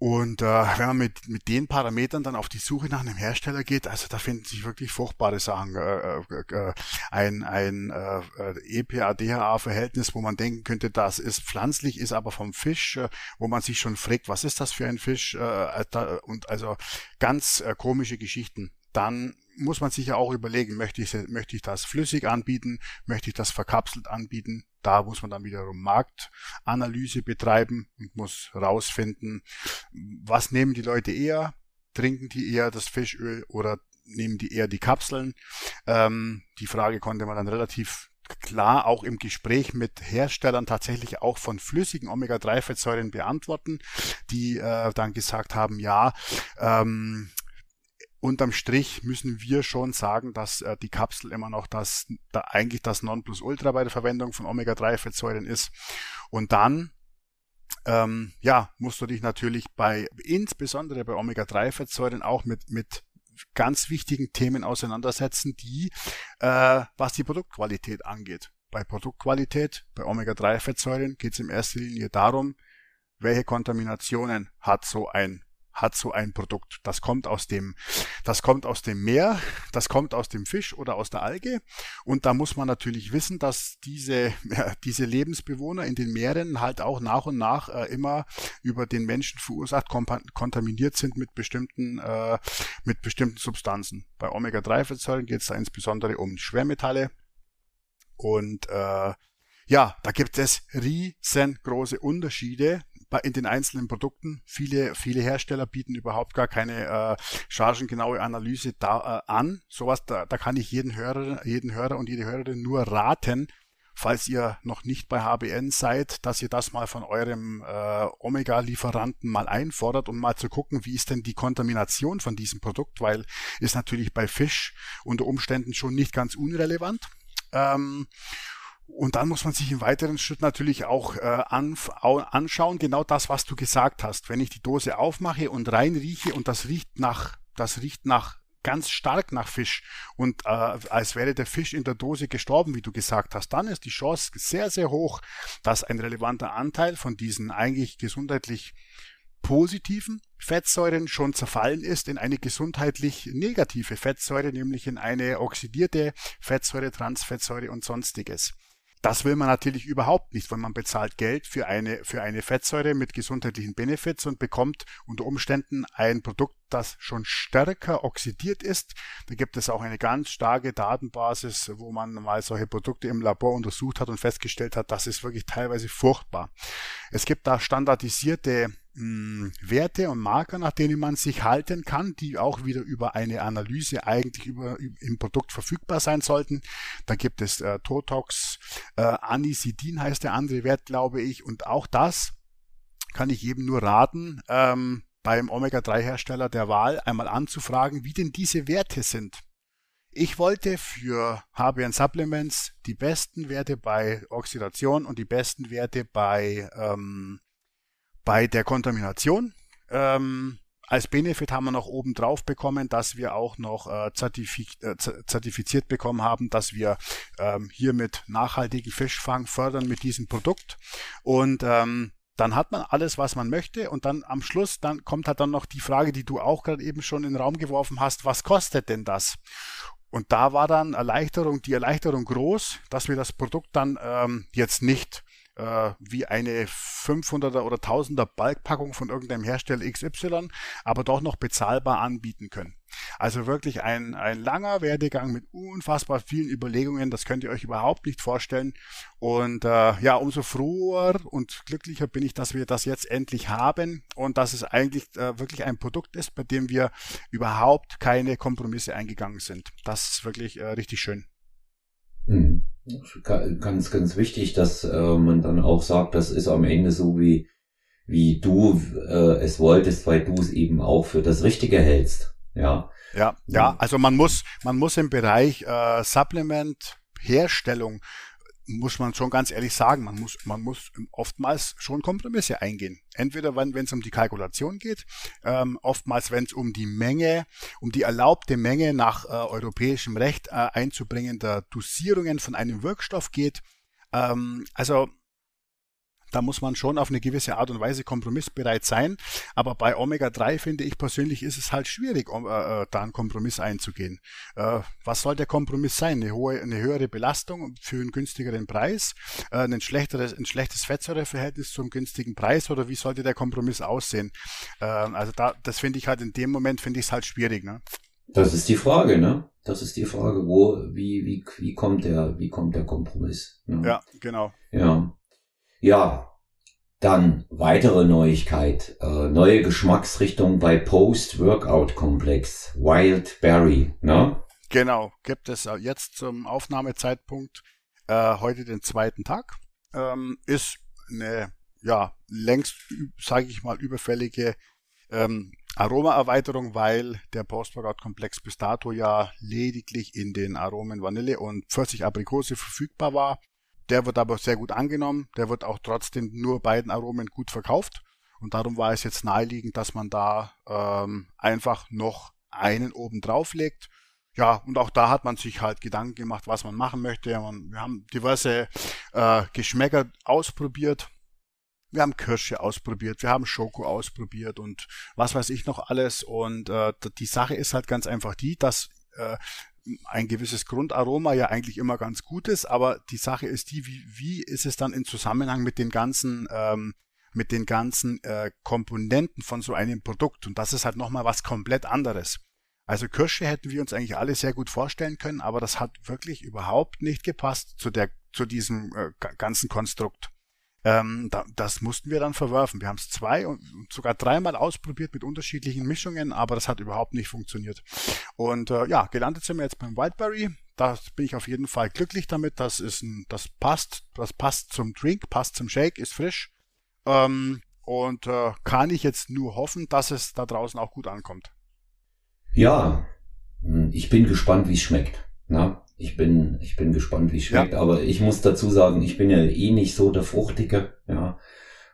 Und äh, wenn man mit, mit den Parametern dann auf die Suche nach einem Hersteller geht, also da finden sich wirklich furchtbare Sachen. Äh, äh, äh ein ein äh, EPA-DHA-Verhältnis, wo man denken könnte, das ist pflanzlich, ist aber vom Fisch, äh, wo man sich schon fragt, was ist das für ein Fisch? Äh, da, und also ganz äh, komische Geschichten. Dann muss man sich ja auch überlegen, möchte ich, möchte ich das flüssig anbieten, möchte ich das verkapselt anbieten. Da muss man dann wiederum Marktanalyse betreiben und muss rausfinden, was nehmen die Leute eher, trinken die eher das Fischöl oder nehmen die eher die Kapseln. Ähm, die Frage konnte man dann relativ klar auch im Gespräch mit Herstellern tatsächlich auch von flüssigen Omega-3-Fettsäuren beantworten, die äh, dann gesagt haben, ja, ähm, unterm Strich müssen wir schon sagen, dass äh, die Kapsel immer noch das, da eigentlich das Nonplusultra bei der Verwendung von Omega-3-Fettsäuren ist. Und dann ähm, ja, musst du dich natürlich bei, insbesondere bei Omega-3-Fettsäuren auch mit, mit ganz wichtigen Themen auseinandersetzen, die, äh, was die Produktqualität angeht. Bei Produktqualität, bei Omega-3-Fettsäuren geht es in erster Linie darum, welche Kontaminationen hat so ein hat so ein Produkt. Das kommt aus dem, das kommt aus dem Meer, das kommt aus dem Fisch oder aus der Alge. Und da muss man natürlich wissen, dass diese, [laughs] ja, diese Lebensbewohner in den Meeren halt auch nach und nach äh, immer über den Menschen verursacht kontaminiert sind mit bestimmten, äh, mit bestimmten Substanzen. Bei Omega-3-Fettsäuren geht es da insbesondere um Schwermetalle und äh, ja, da gibt es riesengroße Unterschiede in den einzelnen Produkten. Viele, viele Hersteller bieten überhaupt gar keine äh, chargengenaue Analyse da äh, an. Sowas, da, da kann ich jeden Hörer, jeden Hörer und jede Hörerin nur raten, falls ihr noch nicht bei HBN seid, dass ihr das mal von eurem äh, Omega-Lieferanten mal einfordert, um mal zu gucken, wie ist denn die Kontamination von diesem Produkt, weil ist natürlich bei Fisch unter Umständen schon nicht ganz unrelevant. Ähm, und dann muss man sich im weiteren Schritt natürlich auch äh, an, anschauen, genau das, was du gesagt hast. Wenn ich die Dose aufmache und reinrieche und das riecht nach, das riecht nach ganz stark nach Fisch und äh, als wäre der Fisch in der Dose gestorben, wie du gesagt hast, dann ist die Chance sehr, sehr hoch, dass ein relevanter Anteil von diesen eigentlich gesundheitlich positiven Fettsäuren schon zerfallen ist in eine gesundheitlich negative Fettsäure, nämlich in eine oxidierte Fettsäure, Transfettsäure und sonstiges. Das will man natürlich überhaupt nicht, weil man bezahlt Geld für eine, für eine Fettsäure mit gesundheitlichen Benefits und bekommt unter Umständen ein Produkt, das schon stärker oxidiert ist. Da gibt es auch eine ganz starke Datenbasis, wo man mal solche Produkte im Labor untersucht hat und festgestellt hat, das ist wirklich teilweise furchtbar. Es gibt da standardisierte hm, Werte und Marker, nach denen man sich halten kann, die auch wieder über eine Analyse eigentlich über, im Produkt verfügbar sein sollten. Da gibt es äh, Totox, äh, Anisidin heißt der andere Wert, glaube ich, und auch das kann ich jedem nur raten, ähm, beim Omega-3-Hersteller der Wahl einmal anzufragen, wie denn diese Werte sind. Ich wollte für HBN Supplements die besten Werte bei Oxidation und die besten Werte bei ähm, bei der Kontamination ähm, als Benefit haben wir noch oben drauf bekommen, dass wir auch noch äh, zertifiz äh, zertifiziert bekommen haben, dass wir ähm, hier mit nachhaltigen Fischfang fördern mit diesem Produkt. Und ähm, dann hat man alles, was man möchte und dann am Schluss, dann kommt halt dann noch die Frage, die du auch gerade eben schon in den Raum geworfen hast, was kostet denn das? Und da war dann Erleichterung, die Erleichterung groß, dass wir das Produkt dann ähm, jetzt nicht äh, wie eine 500er oder 1000er Balkpackung von irgendeinem Hersteller XY, aber doch noch bezahlbar anbieten können. Also wirklich ein, ein langer Werdegang mit unfassbar vielen Überlegungen, das könnt ihr euch überhaupt nicht vorstellen. Und äh, ja, umso froher und glücklicher bin ich, dass wir das jetzt endlich haben und dass es eigentlich äh, wirklich ein Produkt ist, bei dem wir überhaupt keine Kompromisse eingegangen sind. Das ist wirklich äh, richtig schön. Hm. Ganz, ganz wichtig, dass äh, man dann auch sagt, das ist am Ende so wie, wie du äh, es wolltest, weil du es eben auch für das Richtige hältst. Ja. Ja, ja, also man muss, man muss im Bereich äh, Supplement Herstellung muss man schon ganz ehrlich sagen, man muss, man muss oftmals schon Kompromisse eingehen. Entweder wenn es um die Kalkulation geht, ähm, oftmals wenn es um die Menge, um die erlaubte Menge nach äh, europäischem Recht äh, einzubringender Dosierungen von einem Wirkstoff geht. Ähm, also da muss man schon auf eine gewisse Art und Weise kompromissbereit sein. Aber bei Omega-3 finde ich persönlich ist es halt schwierig, um, äh, äh, da einen Kompromiss einzugehen. Äh, was soll der Kompromiss sein? Eine, hohe, eine höhere Belastung für einen günstigeren Preis? Äh, ein, schlechteres, ein schlechtes Fettsäureverhältnis zum günstigen Preis? Oder wie sollte der Kompromiss aussehen? Äh, also da, das finde ich halt in dem Moment finde ich es halt schwierig. Ne? Das ist die Frage, ne? Das ist die Frage, wo, wie, wie, wie kommt der, wie kommt der Kompromiss? Ne? Ja, genau. Ja. Ja, dann weitere Neuigkeit, äh, neue Geschmacksrichtung bei Post-Workout-Komplex, Wild Berry, ne? Genau, gibt es jetzt zum Aufnahmezeitpunkt äh, heute den zweiten Tag. Ähm, ist eine, ja, längst, sage ich mal, überfällige ähm, Aromaerweiterung, weil der Post-Workout-Komplex bis dato ja lediglich in den Aromen Vanille und Pfirsich-Aprikose verfügbar war. Der wird aber sehr gut angenommen. Der wird auch trotzdem nur beiden Aromen gut verkauft. Und darum war es jetzt naheliegend, dass man da ähm, einfach noch einen oben drauf legt. Ja, und auch da hat man sich halt Gedanken gemacht, was man machen möchte. Man, wir haben diverse äh, Geschmäcker ausprobiert. Wir haben Kirsche ausprobiert, wir haben Schoko ausprobiert und was weiß ich noch alles. Und äh, die Sache ist halt ganz einfach die, dass äh, ein gewisses Grundaroma ja eigentlich immer ganz gut ist, aber die Sache ist die, wie, wie ist es dann in Zusammenhang mit den ganzen ähm, mit den ganzen äh, Komponenten von so einem Produkt und das ist halt nochmal was komplett anderes. Also Kirsche hätten wir uns eigentlich alle sehr gut vorstellen können, aber das hat wirklich überhaupt nicht gepasst zu der zu diesem äh, ganzen Konstrukt. Ähm, da, das mussten wir dann verwerfen. Wir haben es zwei und sogar dreimal ausprobiert mit unterschiedlichen Mischungen, aber das hat überhaupt nicht funktioniert. Und äh, ja, gelandet sind wir jetzt beim Wildberry. Da bin ich auf jeden Fall glücklich damit. Das ist ein, das passt, das passt zum Drink, passt zum Shake, ist frisch. Ähm, und äh, kann ich jetzt nur hoffen, dass es da draußen auch gut ankommt. Ja, ich bin gespannt, wie es schmeckt. Na? Ich bin, ich bin gespannt, wie es schmeckt. Ja. Aber ich muss dazu sagen, ich bin ja eh nicht so der Fruchtige, ja.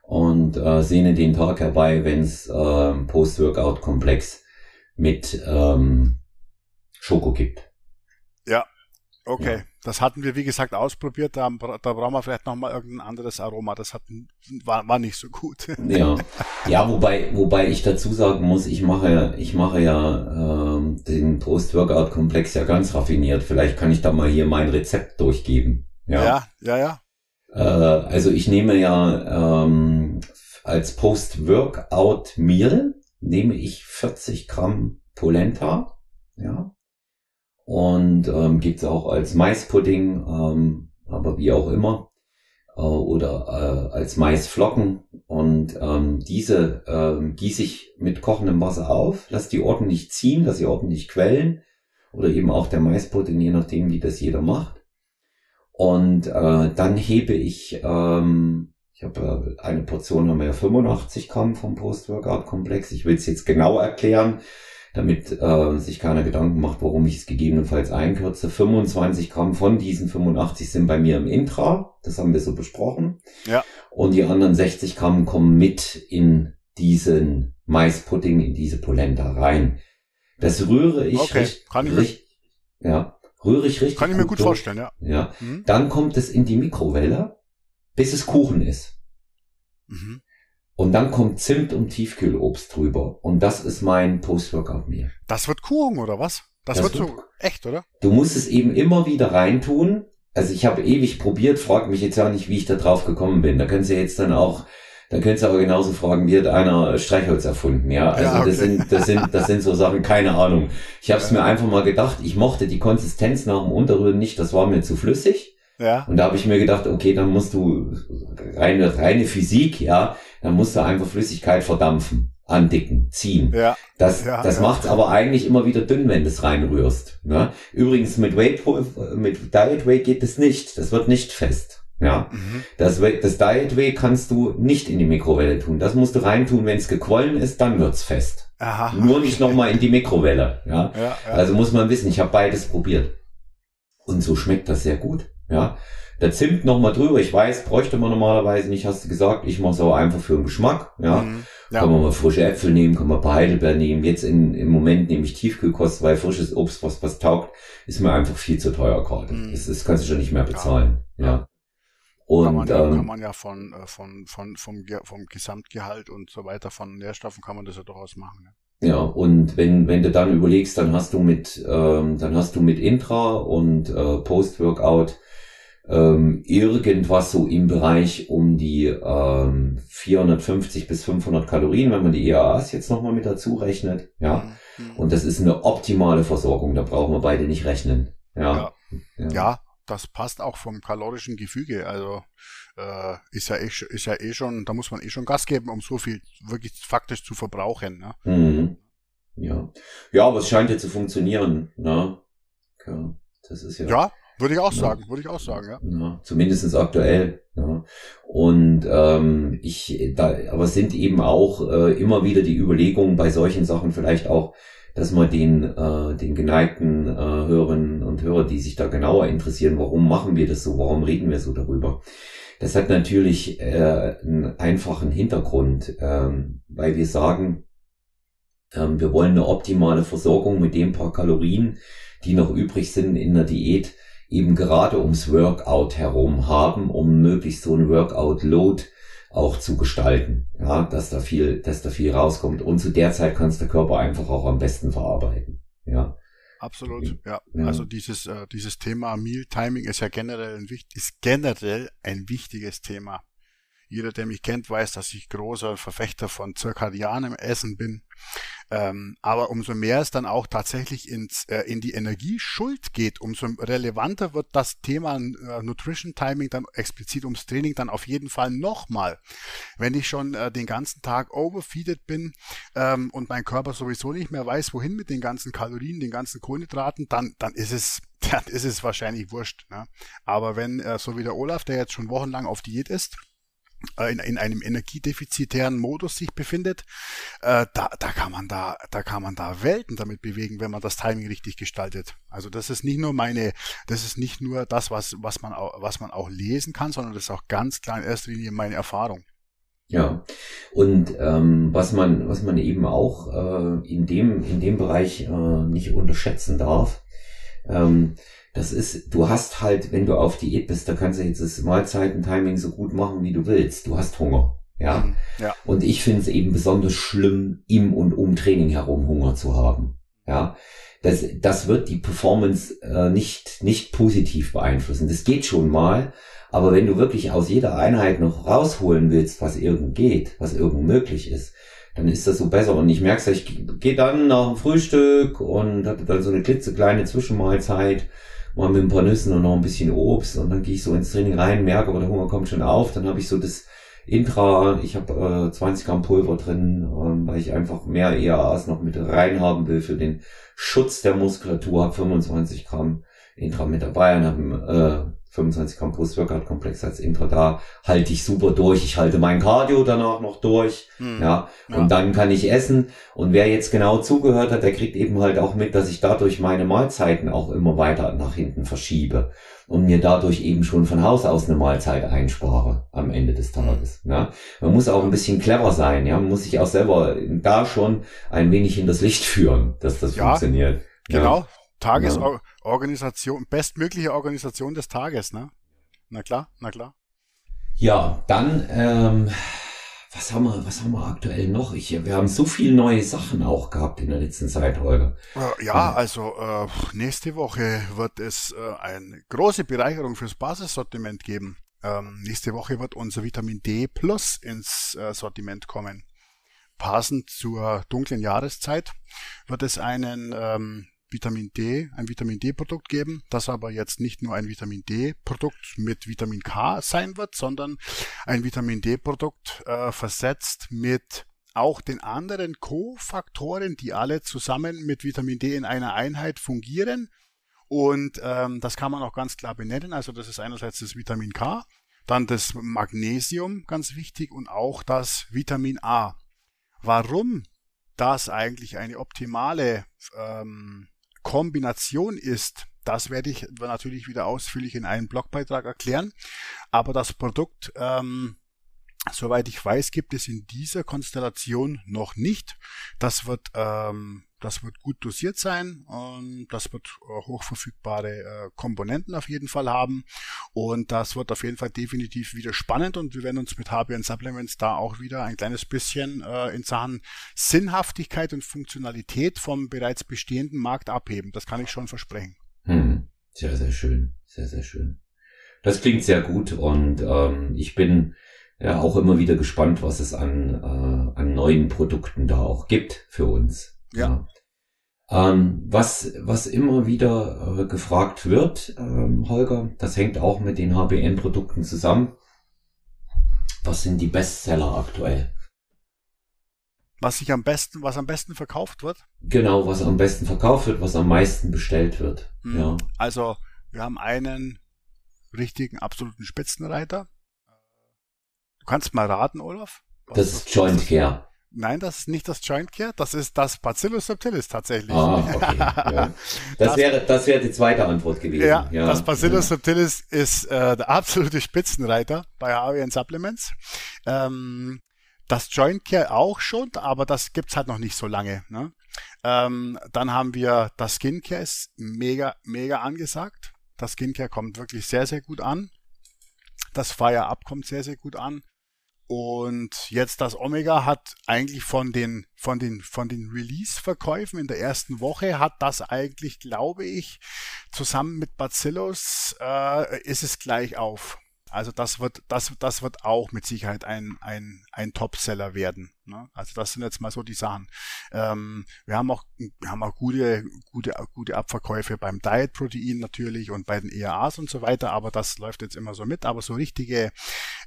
Und äh, sehne den Tag herbei, wenn es äh, Post-Workout-Komplex mit ähm, Schoko gibt. Ja, okay. Ja. Das hatten wir, wie gesagt, ausprobiert. Da, da brauchen wir vielleicht nochmal irgendein anderes Aroma. Das hat, war, war nicht so gut. Ja, [laughs] ja wobei, wobei ich dazu sagen muss, ich mache, ich mache ja ähm, den Post-Workout-Komplex ja ganz raffiniert. Vielleicht kann ich da mal hier mein Rezept durchgeben. Ja, ja, ja. ja. Äh, also ich nehme ja ähm, als Post-Workout-Meal nehme ich 40 Gramm Polenta. Ja, und ähm, gibt auch als Maispudding, ähm, aber wie auch immer, äh, oder äh, als Maisflocken. Und ähm, diese ähm, gieße ich mit kochendem Wasser auf, lasse die ordentlich ziehen, dass sie ordentlich quellen. Oder eben auch der Maispudding, je nachdem, wie das jeder macht. Und äh, dann hebe ich, ähm, ich habe äh, eine Portion haben wir ja 85 Gramm vom Post-Workout-Komplex. Ich will es jetzt genau erklären damit äh, sich keiner Gedanken macht, warum ich es gegebenenfalls einkürze. 25 Gramm von diesen 85 sind bei mir im Intra, das haben wir so besprochen. Ja. Und die anderen 60 Gramm kommen mit in diesen Maispudding, in diese Polenta rein. Das rühre ich Okay, richtig, kann ich mir- richtig, ja, rühre ich richtig Kann ich mir gut durch. vorstellen, ja. Ja. Mhm. Dann kommt es in die Mikrowelle, bis es Kuchen ist. Mhm. Und dann kommt Zimt und Tiefkühlobst drüber. Und das ist mein Post-Workout-Meal. Das wird Kuchen, oder was? Das, Das wird so echt, oder? Du musst es eben immer wieder reintun. Also ich habe ewig probiert, frag mich jetzt ja nicht, wie ich da drauf gekommen bin. Da können Sie jetzt dann auch, da können Sie aber genauso fragen, wie hat einer Streichholz erfunden, ja. Also Ja, okay. das sind, das sind, das sind so Sachen, keine Ahnung. Ich habe es mir einfach mal gedacht, ich mochte die Konsistenz nach dem Unterrühren nicht, das war mir zu flüssig. Ja. Und da habe ich mir gedacht, okay, dann musst du reine, reine Physik, ja, dann musst du einfach Flüssigkeit verdampfen, andicken, ziehen. Ja. Das, Ja, das ja. macht's aber eigentlich immer wieder dünn, wenn du es reinrührst. Ne? Übrigens mit Whey, mit Diet Whey geht es nicht. Das wird nicht fest. Ja. Mhm. Das, das Diet Whey kannst du nicht in die Mikrowelle tun. Das musst du reintun, wenn es gequollen ist, dann wird's fest. Aha. Nur nicht nochmal in die Mikrowelle. Ja. Ja, ja. Also muss man wissen, ich habe beides probiert. Und so schmeckt das sehr gut. Ja. Der Zimt nochmal drüber. Ich weiß, bräuchte man normalerweise nicht, hast du gesagt. Ich mache es aber einfach für den Geschmack. Ja. Mhm. Ja. Kann man mal frische Äpfel nehmen, kann man ein paar Heidelbeeren nehmen. Jetzt in, im Moment nehme ich Tiefkühlkost, weil frisches Obst, was was taugt, ist mir einfach viel zu teuer gerade. Mm. Das, das kannst du schon nicht mehr bezahlen. Ja. Ja. kann, Und man ja, kann ähm, man ja von, äh, von, von, vom, vom Gesamtgehalt und so weiter, von Nährstoffen kann man das ja durchaus machen. Ne? ja, und wenn, wenn du dann überlegst, dann hast du mit, ähm, dann hast du mit Intra und äh, Post-Workout ähm, irgendwas so im Bereich um die ähm, 450 bis 500 Kalorien, wenn man die EAAs jetzt nochmal mit dazu rechnet. Ja. Mhm. Und das ist eine optimale Versorgung, da brauchen wir beide nicht rechnen. Ja. Ja. Ja, das passt auch vom kalorischen Gefüge. Also äh, ist ja eh, ist ja eh schon, da muss man eh schon Gas geben, um so viel wirklich faktisch zu verbrauchen. Ne? Mhm. Ja. Ja, aber es scheint ja zu funktionieren. Ne? Ja, das ist ja. Ja, würde ich auch sagen, würde ich auch sagen, ja. Ja, zumindestens aktuell. Ja. Und ähm, ich, da, aber es sind eben auch äh, immer wieder die Überlegungen bei solchen Sachen vielleicht auch, dass man den, äh, den geneigten äh, Hörerinnen und Hörer, die sich da genauer interessieren, warum machen wir das so, warum reden wir so darüber. Das hat natürlich äh, einen einfachen Hintergrund, ähm, weil wir sagen, ähm, wir wollen eine optimale Versorgung mit den paar Kalorien, die noch übrig sind in der Diät, eben gerade ums Workout herum haben, um möglichst so ein Workout-Load auch zu gestalten. Ja, dass da viel, dass da viel rauskommt. Und zu der Zeit kannst der Körper einfach auch am besten verarbeiten. Ja. Absolut, ja. Ja. Also dieses, äh, dieses Thema Meal Timing ist ja generell ein, ist generell ein wichtiges Thema. Jeder, der mich kennt, weiß, dass ich großer Verfechter von zirkadianem Essen bin. Ähm, aber umso mehr es dann auch tatsächlich ins, äh, in die Energieschuld geht, umso relevanter wird das Thema äh, Nutrition Timing dann explizit ums Training dann auf jeden Fall nochmal. Wenn ich schon äh, den ganzen Tag overfeeded bin ähm, und mein Körper sowieso nicht mehr weiß, wohin mit den ganzen Kalorien, den ganzen Kohlenhydraten, dann, dann ist es, [laughs] dann ist es wahrscheinlich wurscht. Ne? Aber wenn, äh, so wie der Olaf, der jetzt schon wochenlang auf Diät ist, in, in einem energiedefizitären Modus sich befindet, äh, da, da kann man da, da kann man da Welten damit bewegen, wenn man das Timing richtig gestaltet. Also das ist nicht nur meine, das ist nicht nur das, was, was man auch, was man auch lesen kann, sondern das ist auch ganz klar in erster Linie meine Erfahrung. Ja, und ähm, was man was man eben auch äh, in dem in dem Bereich äh, nicht unterschätzen darf, ähm, das ist, du hast halt, wenn du auf Diät bist, da kannst du jetzt das Mahlzeiten-Timing so gut machen, wie du willst. Du hast Hunger, ja. Mhm. Ja. Und ich finde es eben besonders schlimm, im und um Training herum Hunger zu haben, ja. Das, das wird die Performance äh, nicht nicht positiv beeinflussen. Das geht schon mal, aber wenn du wirklich aus jeder Einheit noch rausholen willst, was irgend geht, was irgend möglich ist, dann ist das so besser. Und ich merke ich gehe dann nach dem Frühstück und hatte dann so eine klitzekleine Zwischenmahlzeit, mal mit ein paar Nüssen und noch ein bisschen Obst? Und dann gehe ich so ins Training rein, merke, aber der Hunger kommt schon auf, dann habe ich so das Intra, ich habe äh, 20 Gramm Pulver drin, ähm, weil ich einfach mehr EAAs noch mit rein haben will für den Schutz der Muskulatur, habe 25 Gramm Intra mit dabei und habe äh, 25 Gramm Post-Workout-Komplex als Intra, da halte ich super durch. Ich halte mein Cardio danach noch durch. Hm. Ja, und ja. dann kann ich essen. Und wer jetzt genau zugehört hat, der kriegt eben halt auch mit, dass ich dadurch meine Mahlzeiten auch immer weiter nach hinten verschiebe und mir dadurch eben schon von Haus aus eine Mahlzeit einspare am Ende des Tages. Ja. Man muss auch ein bisschen clever sein, ja. Man muss sich auch selber da schon ein wenig in das Licht führen, dass das ja, funktioniert. Genau. Ja. Tagesorganisation, bestmögliche Organisation des Tages, ne? Na klar, na klar. Ja, dann, ähm, was haben wir, was haben wir aktuell noch? Ich, wir haben so viele neue Sachen auch gehabt in der letzten Zeit, Holger. Äh, ja, also äh, nächste Woche wird es äh, eine große Bereicherung fürs Basissortiment geben. Ähm, nächste Woche wird unser Vitamin D Plus ins äh, Sortiment kommen. Passend zur dunklen Jahreszeit wird es einen ähm, Vitamin D, ein Vitamin D-Produkt geben, das aber jetzt nicht nur ein Vitamin D-Produkt mit Vitamin K sein wird, sondern ein Vitamin D-Produkt äh, versetzt mit auch den anderen Kofaktoren, die alle zusammen mit Vitamin D in einer Einheit fungieren. Und ähm, das kann man auch ganz klar benennen. Also das ist einerseits das Vitamin K, dann das Magnesium, ganz wichtig, und auch das Vitamin A. Warum das eigentlich eine optimale ähm, Kombination ist, das werde ich natürlich wieder ausführlich in einem Blogbeitrag erklären. Aber das Produkt, ähm, soweit ich weiß, gibt es in dieser Konstellation noch nicht. Das wird ähm, das wird gut dosiert sein und das wird äh, hochverfügbare äh, Komponenten auf jeden Fall haben und das wird auf jeden Fall definitiv wieder spannend und wir werden uns mit HBN Supplements da auch wieder ein kleines bisschen äh, in Sachen Sinnhaftigkeit und Funktionalität vom bereits bestehenden Markt abheben. Das kann ich schon versprechen. Hm. Sehr, sehr schön. Sehr, sehr schön. Das klingt sehr gut und ähm, ich bin ja auch immer wieder gespannt, was es an, äh, an neuen Produkten da auch gibt für uns. Ja. Ähm, was, was immer wieder äh, gefragt wird, ähm, Holger, das hängt auch mit den HBN-Produkten zusammen. Was sind die Bestseller aktuell? Was sich am besten, was am besten verkauft wird? Genau, was am besten verkauft wird, was am meisten bestellt wird. Mhm. Ja. Also, wir haben einen richtigen, absoluten Spitzenreiter. Du kannst mal raten, Olaf. Das ist Joint Care. Nein, das ist nicht das Joint Care, das ist das Bacillus subtilis tatsächlich. Ah, okay. Ja. [laughs] Das, das, wäre, das wäre die zweite Antwort gewesen. Ja, ja. das Bacillus ja. subtilis ist äh, der absolute Spitzenreiter bei AWN Supplements. Ähm, das Joint Care auch schon, aber das gibt's halt noch nicht so lange. Ne? Ähm, dann haben wir das Skincare ist mega, mega angesagt. Das Skincare kommt wirklich sehr, sehr gut an. Das Fire Up kommt sehr, sehr gut an. Und jetzt das Omega hat eigentlich von den, von den, von den Release-Verkäufen in der ersten Woche hat das eigentlich, glaube ich, zusammen mit Bacillus äh, ist es gleich auf. Also das wird, das, das wird auch mit Sicherheit ein, ein, ein Topseller werden. Ne? Also das sind jetzt mal so die Sachen. Ähm, wir haben auch, wir haben auch gute, gute, gute Abverkäufe beim Diet Protein natürlich und bei den EAAs und so weiter, aber das läuft jetzt immer so mit. Aber so richtige,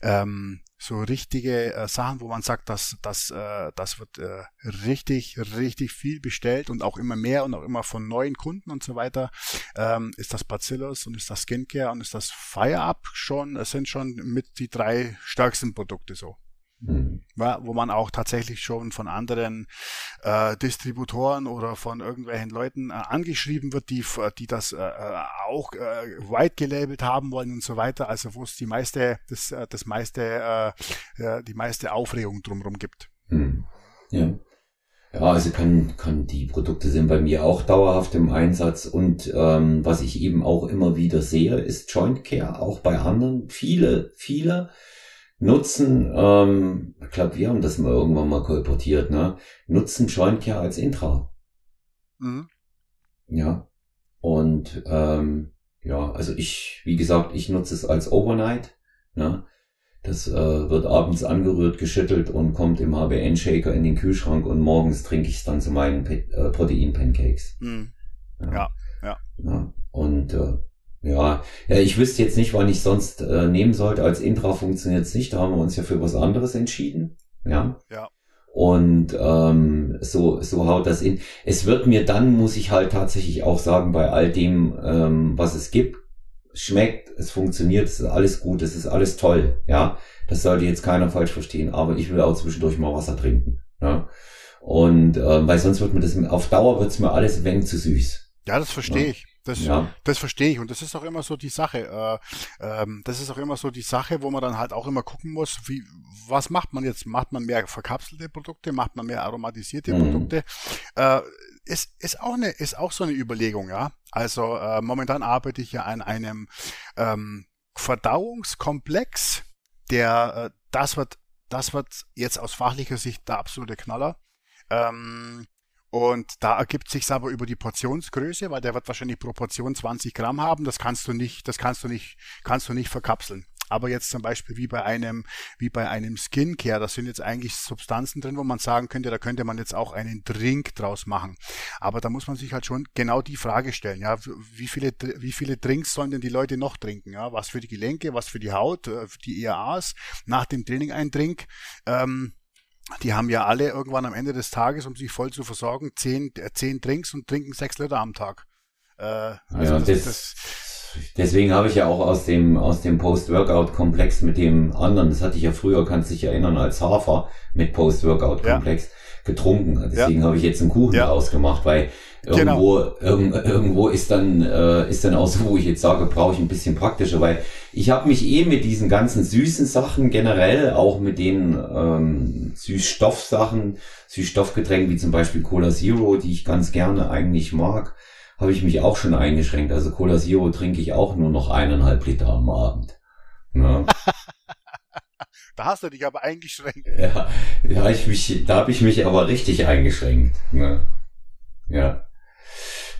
ähm, so richtige äh, Sachen, wo man sagt, dass das, äh, das wird äh, richtig, richtig viel bestellt und auch immer mehr und auch immer von neuen Kunden und so weiter, ähm, ist das Bacillus und ist das Skincare und ist das Fire Up schon, es sind schon mit die drei stärksten Produkte so. Mhm. wo man auch tatsächlich schon von anderen äh, Distributoren oder von irgendwelchen Leuten äh, angeschrieben wird, die, die das äh, äh auch äh, white gelabelt haben wollen und so weiter. Also wo es die meiste, das, äh, das meiste, äh, die meiste Aufregung drumherum gibt. Mhm. Ja. Ja, also kann, kann die Produkte sind bei mir auch dauerhaft im Einsatz und ähm, was ich eben auch immer wieder sehe, ist Joint Care, auch bei anderen. Viele, viele nutzen, ähm, ich glaube, wir haben das mal irgendwann mal kolportiert, ne? Nutzen Joint Care als Intra. Mhm. Ja. Und ähm, ja, also ich, wie gesagt, ich nutze es als Overnight. Ne? Das äh, wird abends angerührt, geschüttelt und kommt im HBN-Shaker in den Kühlschrank und morgens trinke ich es dann zu meinen äh, Protein-Pancakes. Mhm. Ja. ja, ja. ja. Und äh, ja, ja, ich wüsste jetzt nicht, wann ich sonst äh, nehmen sollte. Als Intra funktioniert es nicht, da haben wir uns ja für was anderes entschieden. Ja. Ja. Und ähm, so, so haut das in. Es wird mir dann, muss ich halt tatsächlich auch sagen, bei all dem, ähm, was es gibt, schmeckt, es funktioniert, es ist alles gut, es ist alles toll, ja. Das sollte jetzt keiner falsch verstehen, aber ich will auch zwischendurch mal Wasser trinken, ja. Und äh, weil sonst wird mir das auf Dauer wird's mir alles wenig zu süß. Ja, das verstehe ja. ich. Das, ja. das verstehe ich. Und das ist auch immer so die Sache. Äh, ähm, das ist auch immer so die Sache, wo man dann halt auch immer gucken muss, wie, was macht man jetzt? Macht man mehr verkapselte Produkte? Macht man mehr aromatisierte mhm. Produkte? Äh, ist, ist auch eine, ist auch so eine Überlegung, ja. Also äh, momentan arbeite ich ja an einem ähm, Verdauungskomplex, der äh, das wird, das wird jetzt aus fachlicher Sicht der absolute Knaller. Ähm, und da ergibt sich aber über die Portionsgröße, weil der wird wahrscheinlich pro Portion 20 Gramm haben. Das kannst du nicht, das kannst du nicht, kannst du nicht verkapseln. Aber jetzt zum Beispiel wie bei einem, wie bei einem Skincare, das sind jetzt eigentlich Substanzen drin, wo man sagen könnte, da könnte man jetzt auch einen Drink draus machen. Aber da muss man sich halt schon genau die Frage stellen, ja, wie viele, wie viele Drinks sollen denn die Leute noch trinken? Ja, was für die Gelenke, was für die Haut, äh, die EAAs, nach dem Training ein Drink. Ähm, die haben ja alle irgendwann am Ende des Tages, um sich voll zu versorgen, zehn, äh, zehn Drinks und trinken sechs Liter am Tag. Äh, also ja, das, das, das, deswegen habe ich ja auch aus dem, aus dem Post-Workout-Komplex mit dem anderen, das hatte ich ja früher, kannst dich erinnern, als Hafer mit Post-Workout-Komplex ja. getrunken. Deswegen ja. habe ich jetzt einen Kuchen ja. draus gemacht, weil Irgendwo, genau. irg irgendwo ist dann, äh, ist dann auch so, wo ich jetzt sage, brauche ich ein bisschen praktischer, weil ich habe mich eh mit diesen ganzen süßen Sachen generell, auch mit den ähm, Süßstoffsachen, Süßstoffgetränken wie zum Beispiel Cola Zero, die ich ganz gerne eigentlich mag, habe ich mich auch schon eingeschränkt. Also Cola Zero trinke ich auch nur noch eineinhalb Liter am Abend. Ja. [laughs] da hast du dich aber eingeschränkt. Ja, da habe ich mich, da habe ich mich aber richtig eingeschränkt. Ne? Ja.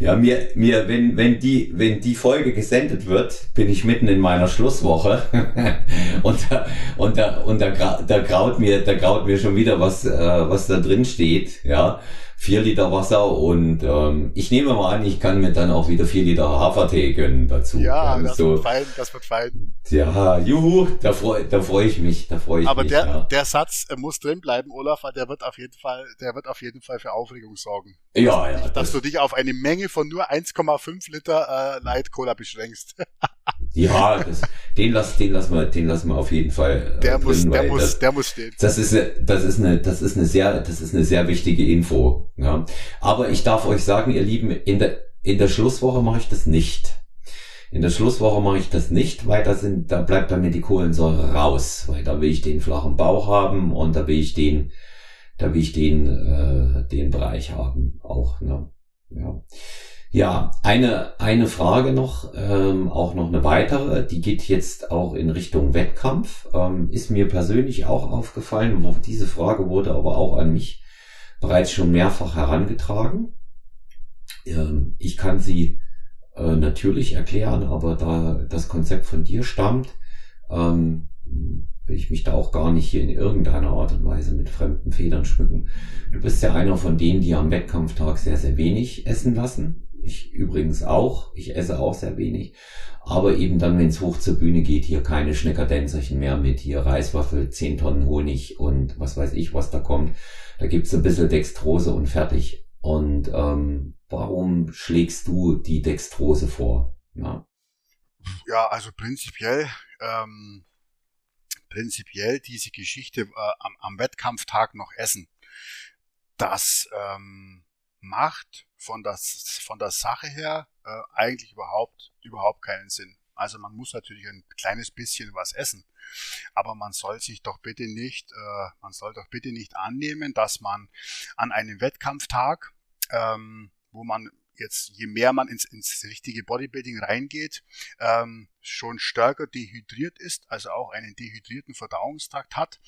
Ja, mir, mir, wenn, wenn die, wenn die Folge gesendet wird, bin ich mitten in meiner Schlusswoche. [laughs] Und da, und da, und da, da graut mir, da graut mir schon wieder was, äh, was da drin steht, ja vier Liter Wasser und ähm, ich nehme mal an, ich kann mir dann auch wieder vier Liter Hafertee gönnen dazu. Ja, das so, wird fein, das wird fein. Ja, juhu, da freue da freu ich mich, da freue ich Aber mich. Aber der, ja. der Satz muss drin bleiben, Olaf, weil der wird auf jeden Fall, der wird auf jeden Fall für Aufregung sorgen. Ja, ja. Dass das du dich auf eine Menge von nur 1,5 Liter äh, Light Cola beschränkst. [laughs] Ja, das, den lass, den lassen wir, den lassen wir auf jeden Fall. Äh, der drin, muss, der muss, das, der muss stehen. Das ist, das ist eine, das ist eine sehr, das ist eine sehr wichtige Info. Ja. Aber ich darf euch sagen, ihr Lieben, in der, in der Schlusswoche mache ich das nicht. In der Schlusswoche mache ich das nicht, weil da sind, da bleibt bei mir die Kohlensäure raus, weil da will ich den flachen Bauch haben und da will ich den, da will ich den, äh, den Bereich haben auch. Ne? Ja. Ja, eine, eine Frage noch, ähm, auch noch eine weitere, die geht jetzt auch in Richtung Wettkampf. Ähm, ist mir persönlich auch aufgefallen, auch diese Frage wurde aber auch an mich bereits schon mehrfach herangetragen. Ähm, ich kann sie äh, natürlich erklären, aber da das Konzept von dir stammt, ähm, will ich mich da auch gar nicht hier in irgendeiner Art und Weise mit fremden Federn schmücken. Du bist ja einer von denen, die am Wettkampftag sehr, sehr wenig essen lassen ich übrigens auch. Ich esse auch sehr wenig. Aber eben dann, wenn es hoch zur Bühne geht, hier keine Schneckerdänzerchen mehr mit hier Reiswaffel, 10 Tonnen Honig und was weiß ich, was da kommt. Da gibt's ein bisschen Dextrose und fertig. Und ähm, warum schlägst du die Dextrose vor? Ja, ja also prinzipiell, ähm, prinzipiell diese Geschichte äh, am, am Wettkampftag noch essen. Das ähm, macht von, das, von der Sache her äh, eigentlich überhaupt, überhaupt keinen Sinn. Also man muss natürlich ein kleines bisschen was essen. Aber man soll sich doch bitte nicht, äh, man soll doch bitte nicht annehmen, dass man an einem Wettkampftag, ähm, wo man jetzt, je mehr man ins, ins richtige Bodybuilding reingeht, ähm, schon stärker dehydriert ist, also auch einen dehydrierten Verdauungstrakt hat,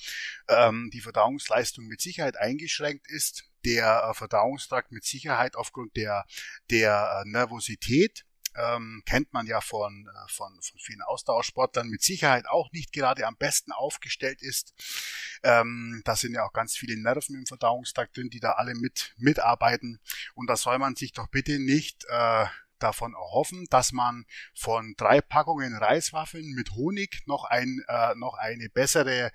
ähm, die Verdauungsleistung mit Sicherheit eingeschränkt ist, der äh, Verdauungstrakt mit Sicherheit aufgrund der, der äh, Nervosität ähm, kennt man ja von, äh, von, von vielen Ausdauersportlern, mit Sicherheit auch nicht gerade am besten aufgestellt ist. Ähm, da sind ja auch ganz viele Nerven im Verdauungstrakt drin, die da alle mit mitarbeiten. Und da soll man sich doch bitte nicht äh, davon erhoffen, dass man von drei Packungen Reiswaffeln mit Honig noch, ein, äh, noch eine bessere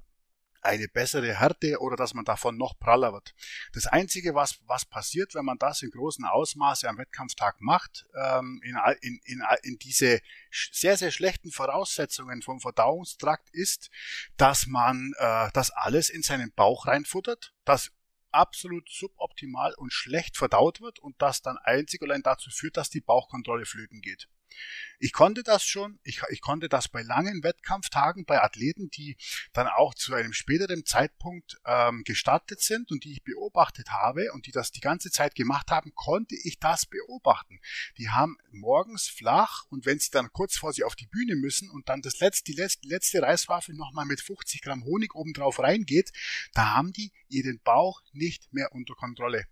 eine bessere Härte oder dass man davon noch praller wird. Das Einzige, was, was passiert, wenn man das in großen Ausmaße am Wettkampftag macht, ähm, in, in, in, in diese sehr, sehr schlechten Voraussetzungen vom Verdauungstrakt, ist, dass man äh, das alles in seinen Bauch reinfuttert, das absolut suboptimal und schlecht verdaut wird und das dann einzig allein dazu führt, dass die Bauchkontrolle flöten geht. Ich konnte das schon, ich, ich konnte das bei langen Wettkampftagen bei Athleten, die dann auch zu einem späteren Zeitpunkt ähm, gestartet sind und die ich beobachtet habe und die das die ganze Zeit gemacht haben, konnte ich das beobachten. Die haben morgens flach und wenn sie dann kurz vor sie auf die Bühne müssen und dann das letzte, die letzte, letzte Reiswaffel nochmal mit 50 Gramm Honig obendrauf reingeht, da haben die ihren Bauch nicht mehr unter Kontrolle.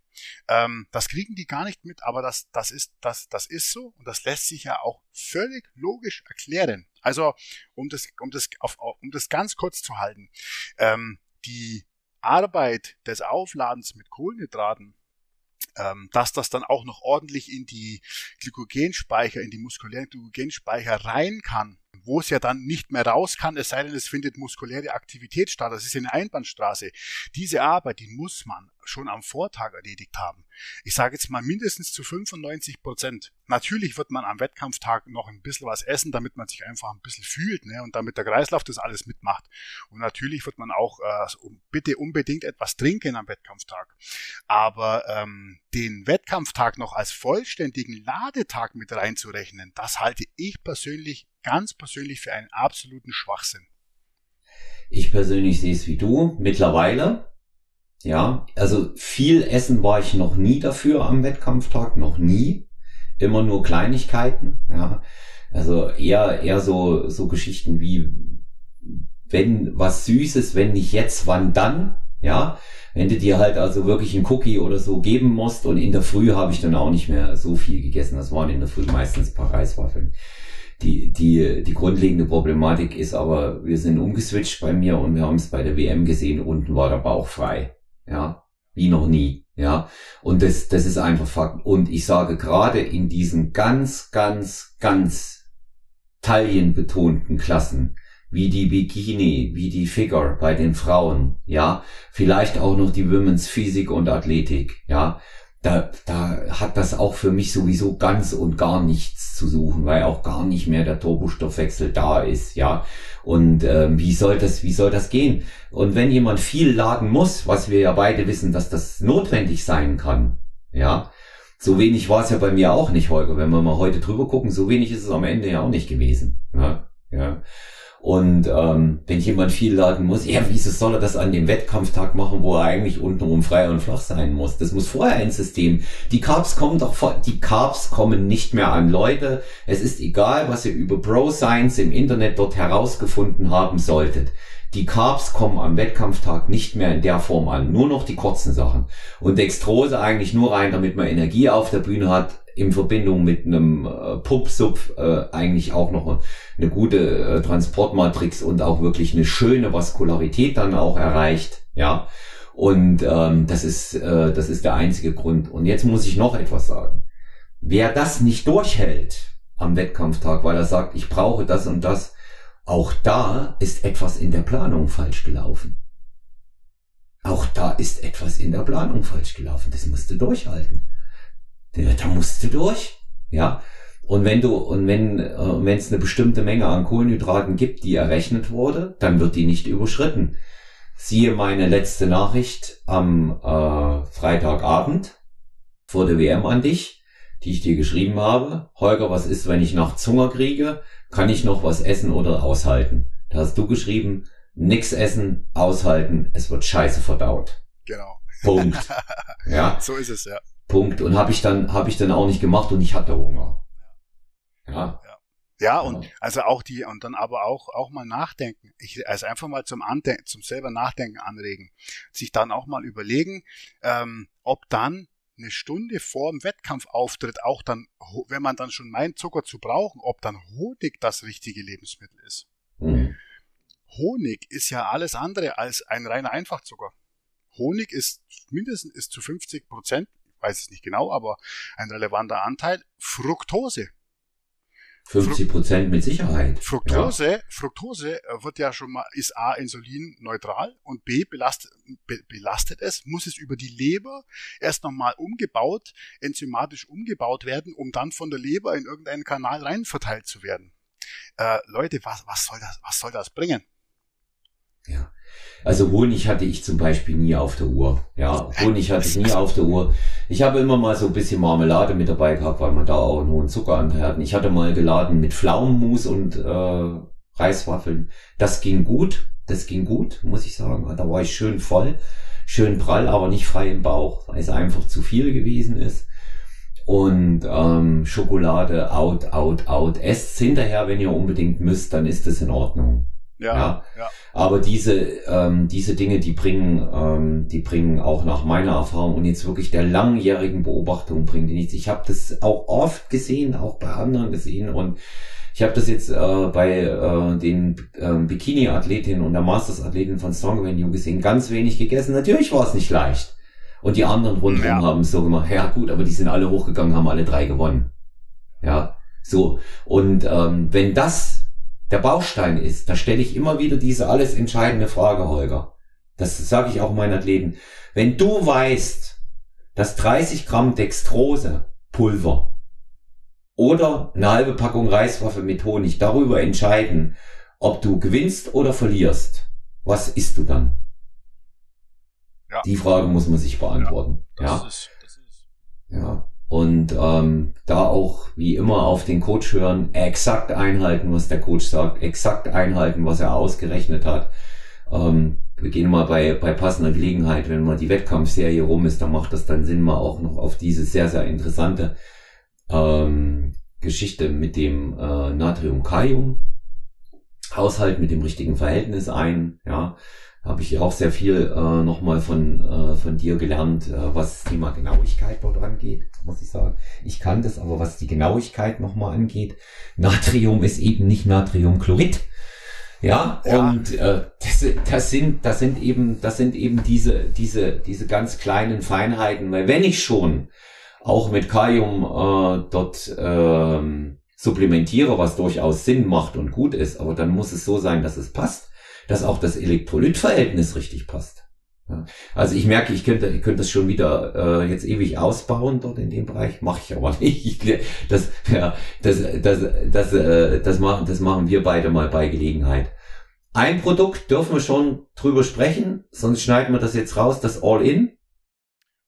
Ähm, das kriegen die gar nicht mit, aber das, das, ist, das, das ist so und das lässt sich ja auch völlig logisch erklären. Also, um das, um das, auf, um das ganz kurz zu halten, ähm, die Arbeit des Aufladens mit Kohlenhydraten ähm, dass das dann auch noch ordentlich in die Glykogenspeicher, in die muskulären Glykogenspeicher rein kann, wo es ja dann nicht mehr raus kann, es sei denn, es findet muskuläre Aktivität statt. Das ist eine Einbahnstraße. Diese Arbeit, die muss man schon am Vortag erledigt haben. Ich sage jetzt mal mindestens zu 95 Prozent. Natürlich wird man am Wettkampftag noch ein bisschen was essen, damit man sich einfach ein bisschen fühlt ne, und damit der Kreislauf das alles mitmacht. Und natürlich wird man auch äh, bitte unbedingt etwas trinken am Wettkampftag. Aber ähm, den Wettkampftag noch als vollständigen Ladetag mit reinzurechnen, das halte ich persönlich ganz persönlich für einen absoluten Schwachsinn. Ich persönlich sehe es wie du mittlerweile. Ja, also viel essen war ich noch nie dafür am Wettkampftag, noch nie. Immer nur Kleinigkeiten. Ja, also eher eher so so Geschichten wie wenn was Süßes, wenn nicht jetzt, wann dann? Ja, wenn du dir halt also wirklich einen Cookie oder so geben musst und in der Früh habe ich dann auch nicht mehr so viel gegessen. Das waren in der Früh meistens ein paar Reiswaffeln die, die, die grundlegende Problematik ist aber, wir sind umgeswitcht bei mir und wir haben es bei der WM gesehen, unten war der Bauch frei. Ja, wie noch nie. Ja, und das, das ist einfach Fakt. Und ich sage gerade in diesen ganz, ganz, ganz taillenbetonten Klassen, wie die Bikini, wie die Figure bei den Frauen, ja, vielleicht auch noch die Women's Physik und Athletik, ja, da, da hat das auch für mich sowieso ganz und gar nichts zu suchen, weil auch gar nicht mehr der Turbostoffwechsel da ist, ja. Und ähm, wie soll das, wie soll das gehen? Und wenn jemand viel laden muss, was wir ja beide wissen, dass das notwendig sein kann, ja, so wenig war es ja bei mir auch nicht, Holger. Wenn wir mal heute drüber gucken, so wenig ist es am Ende ja auch nicht gewesen. Ja, ja. Und ähm, wenn jemand viel laden muss, ja, wieso soll er das an dem Wettkampftag machen, wo er eigentlich untenrum frei und flach sein muss? Das muss vorher ein System. Die Carbs kommen doch vor, die Carbs kommen nicht mehr an Leute. Es ist egal, was ihr über Pro Science im Internet dort herausgefunden haben solltet. Die Carbs kommen am Wettkampftag nicht mehr in der Form an, nur noch die kurzen Sachen. Und Dextrose eigentlich nur rein, damit man Energie auf der Bühne hat, in Verbindung mit einem äh, Pub-Sub äh, eigentlich auch noch eine gute äh, Transportmatrix und auch wirklich eine schöne Vaskularität dann auch erreicht. Ja, und ähm, das ist äh, das ist der einzige Grund. Und jetzt muss ich noch etwas sagen. Wer das nicht durchhält am Wettkampftag, weil er sagt, ich brauche das und das, auch da ist etwas in der Planung falsch gelaufen. Auch da ist etwas in der Planung falsch gelaufen. Das musst du durchhalten. Da musst du durch. Ja. Und wenn du, und wenn, äh, wenn es eine bestimmte Menge an Kohlenhydraten gibt, die errechnet wurde, dann wird die nicht überschritten. Siehe meine letzte Nachricht am äh, Freitagabend vor der WM an dich, die ich dir geschrieben habe. Holger, was ist, wenn ich nachts Hunger kriege? Kann ich noch was essen oder aushalten? Da hast du geschrieben, nix essen, aushalten, es wird scheiße verdaut. Genau. Punkt. [laughs] ja. So ist es, ja. Punkt. Und habe ich dann, habe ich dann auch nicht gemacht und ich hatte Hunger. Ja. ja. Ja, und also auch die, und dann aber auch, auch mal nachdenken. Ich, also einfach mal zum Andenken, zum selber Nachdenken anregen. Sich dann auch mal überlegen, ähm, ob dann eine Stunde vor dem Wettkampfauftritt auch dann, wenn man dann schon meint, Zucker zu brauchen, ob dann Honig das richtige Lebensmittel ist. Mhm. Honig ist ja alles andere als ein reiner Einfachzucker. Honig ist mindestens ist zu 50 Prozent weiß es nicht genau, aber ein relevanter Anteil, Fructose. 50 Prozent mit Sicherheit. Fructose, ja. Fructose äh, wird ja schon mal, ist A, Insulin neutral und B, belastet, be, belastet es, muss es über die Leber erst nochmal umgebaut, enzymatisch umgebaut werden, um dann von der Leber in irgendeinen Kanal rein verteilt zu werden. Äh, Leute, was, was soll das, was soll das bringen? Ja. Also Honig hatte ich zum Beispiel nie auf der Uhr. Ja, Honig hatte ich nie auf der Uhr. Ich habe immer mal so ein bisschen Marmelade mit dabei gehabt, weil man da auch einen hohen Zuckeranteil hat. Ich hatte mal geladen mit Pflaumenmus und äh, Reiswaffeln. Das ging gut. Das ging gut, muss ich sagen. Da war ich schön voll, schön prall, aber nicht frei im Bauch, weil es einfach zu viel gewesen ist. Und ähm, Schokolade out, out, out. Esst hinterher, wenn ihr unbedingt müsst, dann ist es in Ordnung. Ja, ja. ja. Aber diese, ähm, diese Dinge, die bringen, ähm, die bringen auch nach meiner Erfahrung und jetzt wirklich der langjährigen Beobachtung bringen die nichts. Ich habe das auch oft gesehen, auch bei anderen gesehen und ich habe das jetzt äh, bei äh, den äh, Bikini-Athletinnen und der Masters-Athletin von Strong Venue gesehen, ganz wenig gegessen. Natürlich war es nicht leicht. Und die anderen rundherum ja. haben es so gemacht, ja gut, aber die sind alle hochgegangen, haben alle drei gewonnen. Ja, so. Und ähm, wenn das der Baustein ist, da stelle ich immer wieder diese alles entscheidende Frage, Holger. Das sage ich auch meinen Athleten. Wenn du weißt, dass 30 Gramm Dextrose Pulver oder eine halbe Packung Reiswaffe mit Honig darüber entscheiden, ob du gewinnst oder verlierst, was isst du dann? Ja. Die Frage muss man sich beantworten. Ja. Ja. Ist. ja. Und ähm, da auch wie immer auf den Coach hören, exakt einhalten, was der Coach sagt, exakt einhalten, was er ausgerechnet hat. Ähm, wir gehen mal bei, bei passender Gelegenheit, wenn mal die Wettkampfserie rum ist, dann macht das dann Sinn, mal auch noch auf diese sehr, sehr interessante ähm, Geschichte mit dem äh, Natrium-Kalium Haushalt mit dem richtigen Verhältnis ein, ja, habe ich auch sehr viel äh, nochmal von, äh, von dir gelernt, äh, was das Thema Genauigkeit dort angeht, muss ich sagen. Ich kann das, aber was die Genauigkeit nochmal angeht, Natrium ist eben nicht Natriumchlorid. Ja, ja, und äh, das, das sind das sind eben das sind eben diese diese diese ganz kleinen Feinheiten, weil wenn ich schon auch mit Kalium äh, dort ähm, supplementiere, was durchaus Sinn macht und gut ist, aber dann muss es so sein, dass es passt dass auch das Elektrolytverhältnis richtig passt. Also ich merke, ich könnte, ich könnte das schon wieder äh, jetzt ewig ausbauen dort in dem Bereich, mache ich aber [laughs] nicht. Ich, das, ja, das, das, das, äh, das, machen, das machen wir beide mal bei Gelegenheit. Ein Produkt dürfen wir schon drüber sprechen, sonst schneiden wir das jetzt raus, das All-In.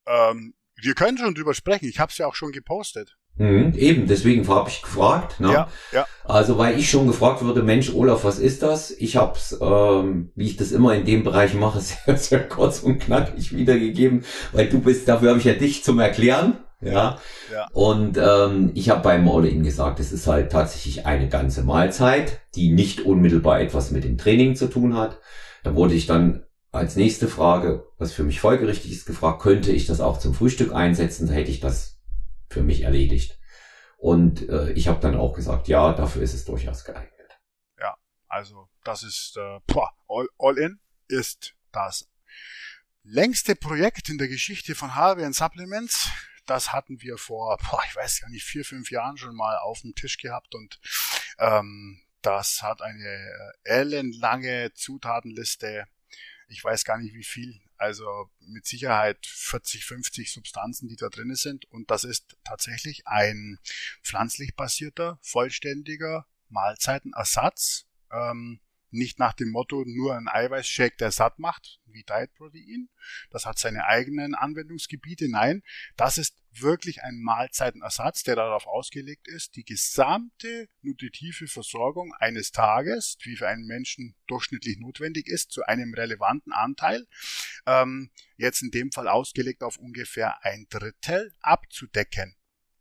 Ähm, wir können schon drüber sprechen. Ich habe es ja auch schon gepostet. Mhm, eben, deswegen habe ich gefragt. Ne? Ja, ja. Also weil ich schon gefragt wurde, Mensch, Olaf, was ist das? Ich habe es, ähm, wie ich das immer in dem Bereich mache, [laughs] sehr, sehr kurz und knackig wiedergegeben, weil du bist, dafür habe ich ja dich zum Erklären. Ja. ja. Und ähm, ich habe beim All-In gesagt, es ist halt tatsächlich eine ganze Mahlzeit, die nicht unmittelbar etwas mit dem Training zu tun hat. Da wurde ich dann als nächste Frage, was für mich folgerichtig ist, gefragt, könnte ich das auch zum Frühstück einsetzen? Da hätte ich das für mich erledigt. Und äh, ich habe dann auch gesagt, ja, dafür ist es durchaus geeignet. Ja, also das ist äh, boah, All, All In ist das längste Projekt in der Geschichte von Harvey Supplements. Das hatten wir vor, boah, ich weiß ja nicht, vier, fünf Jahren schon mal auf dem Tisch gehabt und ähm, das hat eine äh, ellenlange Zutatenliste. Ich weiß gar nicht wie viel. Also mit Sicherheit 40, 50 Substanzen, die da drin sind. Und das ist tatsächlich ein pflanzlich basierter, vollständiger Mahlzeitenersatz. Ähm, nicht nach dem Motto nur ein Eiweißshake, der satt macht, wie Diet Protein. Das hat seine eigenen Anwendungsgebiete. Nein, das ist wirklich ein Mahlzeitenersatz, der darauf ausgelegt ist, die gesamte nutritive Versorgung eines Tages, wie für einen Menschen durchschnittlich notwendig ist, zu einem relevanten Anteil, ähm, jetzt in dem Fall ausgelegt auf ungefähr ein Drittel abzudecken.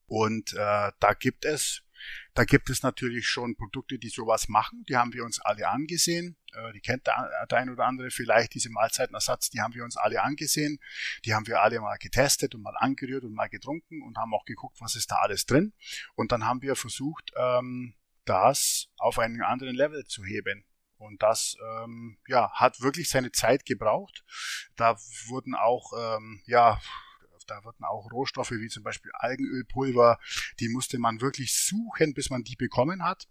Und äh, da gibt es da gibt es natürlich schon Produkte, die sowas machen. Die haben wir uns alle angesehen. Äh, die kennt der, ein oder andere vielleicht, diese Mahlzeitenersatz, die haben wir uns alle angesehen. Die haben wir alle mal getestet und mal angerührt und mal getrunken und haben auch geguckt, was ist da alles drin. Und dann haben wir versucht, ähm, das auf einen anderen Level zu heben. Und das ähm, ja, hat wirklich seine Zeit gebraucht. Da wurden auch ähm, ja, Da wurden auch Rohstoffe wie zum Beispiel Algenölpulver, die musste man wirklich suchen, bis man die bekommen hat.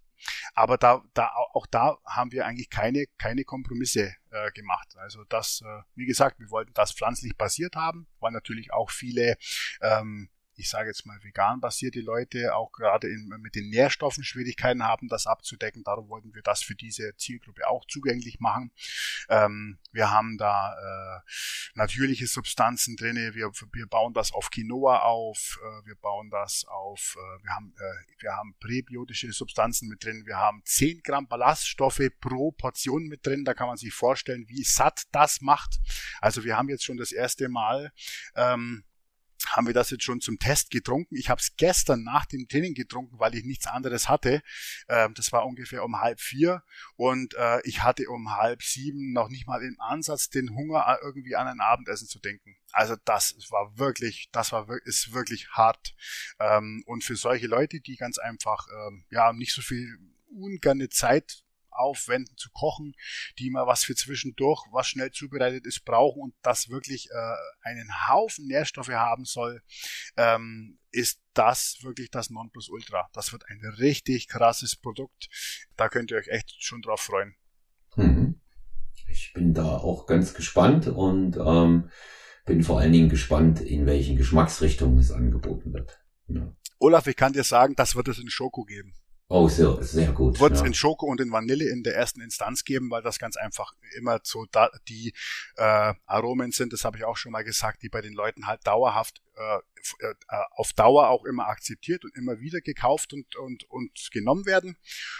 Aber da, da, auch da haben wir eigentlich keine, keine Kompromisse äh, gemacht. Also das, äh, wie gesagt, wir wollten das pflanzlich basiert haben, weil natürlich auch viele ähm, ich sage jetzt mal vegan basierte Leute auch gerade in, mit den Nährstoffen Schwierigkeiten haben, das abzudecken. Darum wollten wir das für diese Zielgruppe auch zugänglich machen. Ähm, wir haben da äh, natürliche Substanzen drin. Wir, wir bauen das auf Quinoa auf. Äh, wir bauen das auf. Äh, wir haben äh, wir haben präbiotische Substanzen mit drin. Wir haben 10 Gramm Ballaststoffe pro Portion mit drin. Da kann man sich vorstellen, wie satt das macht. Also wir haben jetzt schon das erste Mal ähm, haben wir das jetzt schon zum Test getrunken. Ich habe es gestern nach dem Training getrunken, weil ich nichts anderes hatte. Ähm, das war ungefähr um halb vier und äh, ich hatte um halb sieben noch nicht mal im Ansatz den Hunger irgendwie an ein Abendessen zu denken. Also das war wirklich, das war ist wirklich hart. Ähm, und für solche Leute, die ganz einfach ähm, ja nicht so viel ungerne Zeit aufwenden zu kochen, die mal was für zwischendurch, was schnell zubereitet ist, brauchen und das wirklich äh, einen Haufen Nährstoffe haben soll, ähm, ist das wirklich das Nonplusultra. Das wird ein richtig krasses Produkt. Da könnt ihr euch echt schon drauf freuen. Mhm. Ich bin da auch ganz gespannt und ähm, bin vor allen Dingen gespannt, in welchen Geschmacksrichtungen es angeboten wird. Ja. Olaf, ich kann dir sagen, das wird es in Schoko geben. Oh, sehr, sehr gut. Wird es ja. in Schoko und in Vanille in der ersten Instanz geben, weil das ganz einfach immer so da, die äh, Aromen sind, das habe ich auch schon mal gesagt, die bei den Leuten halt dauerhaft äh, äh, auf Dauer auch immer akzeptiert und immer wieder gekauft und, und, und genommen werden.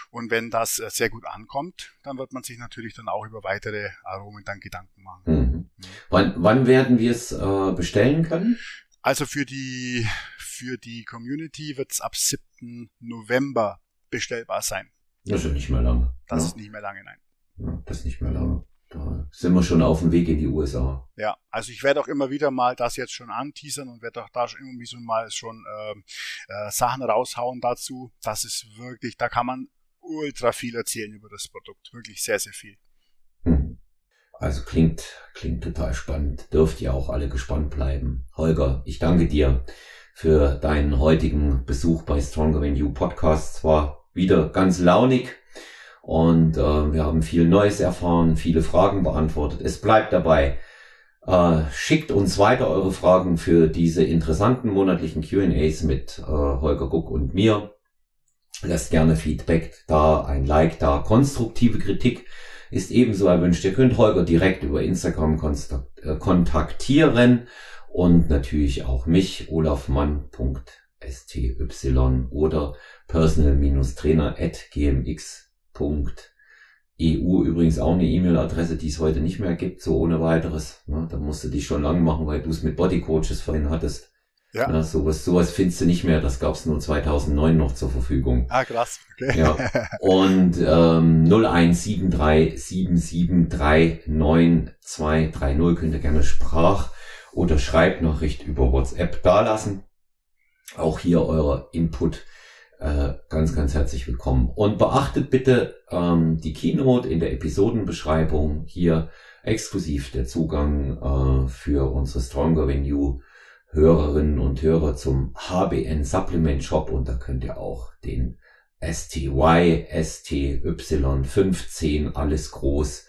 Und wenn das äh, sehr gut ankommt, dann wird man sich natürlich dann auch über weitere Aromen dann Gedanken machen. Mhm. Mhm. Wann, wann werden wir es äh, bestellen können? Also für die, für die Community wird es ab 7. November bestellbar sein. Das ist nicht mehr lange. Das ja. ist nicht mehr lange, nein. Ja, das ist nicht mehr lange. Da sind wir schon auf dem Weg in die USA. Ja, also ich werde auch immer wieder mal das jetzt schon anteasern und werde auch da schon irgendwie so mal schon ähm, äh, Sachen raushauen dazu. Das ist wirklich, da kann man ultra viel erzählen über das Produkt. Wirklich sehr, sehr viel. Hm. Also klingt, klingt total spannend. Dürft ihr auch alle gespannt bleiben. Holger, ich danke dir für deinen heutigen Besuch bei Stronger Than You Podcast. War wieder ganz launig und äh, wir haben viel Neues erfahren, viele Fragen beantwortet. Es bleibt dabei. Äh, schickt uns weiter eure Fragen für diese interessanten monatlichen Q&As mit äh, Holger Guck und mir. Lasst gerne Feedback da, ein Like da. Konstruktive Kritik ist ebenso erwünscht. Ihr könnt Holger direkt über Instagram äh, kontaktieren und natürlich auch mich, olafmann.sty oder personal-trainer at gmx.eu. Übrigens auch eine E-Mail-Adresse, die es heute nicht mehr gibt, so ohne weiteres. Ja, da musst du dich schon lang machen, weil du es mit Bodycoaches vorhin hattest. Ja. ja. sowas, sowas findest du nicht mehr. Das gab es nur 2009 noch zur Verfügung. Ah, krass. Okay. Ja. [laughs] Und ähm, 017377399230 könnt ihr gerne Sprach- oder Schreibnachricht über WhatsApp dalassen. Auch hier euer Input äh, ganz, ganz herzlich willkommen. Und beachtet bitte ähm, die Keynote in der Episodenbeschreibung hier exklusiv der Zugang äh, für unsere Stronger Venue Hörerinnen und Hörer zum HBN Supplement Shop und da könnt ihr auch den STY, STY15, alles groß,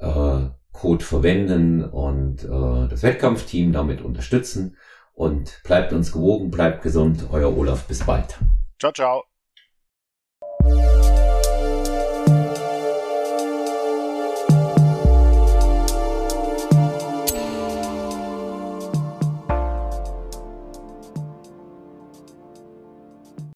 äh, Code verwenden und äh, das Wettkampfteam damit unterstützen. Und bleibt uns gewogen, bleibt gesund, euer Olaf, bis bald. Ciao, ciao.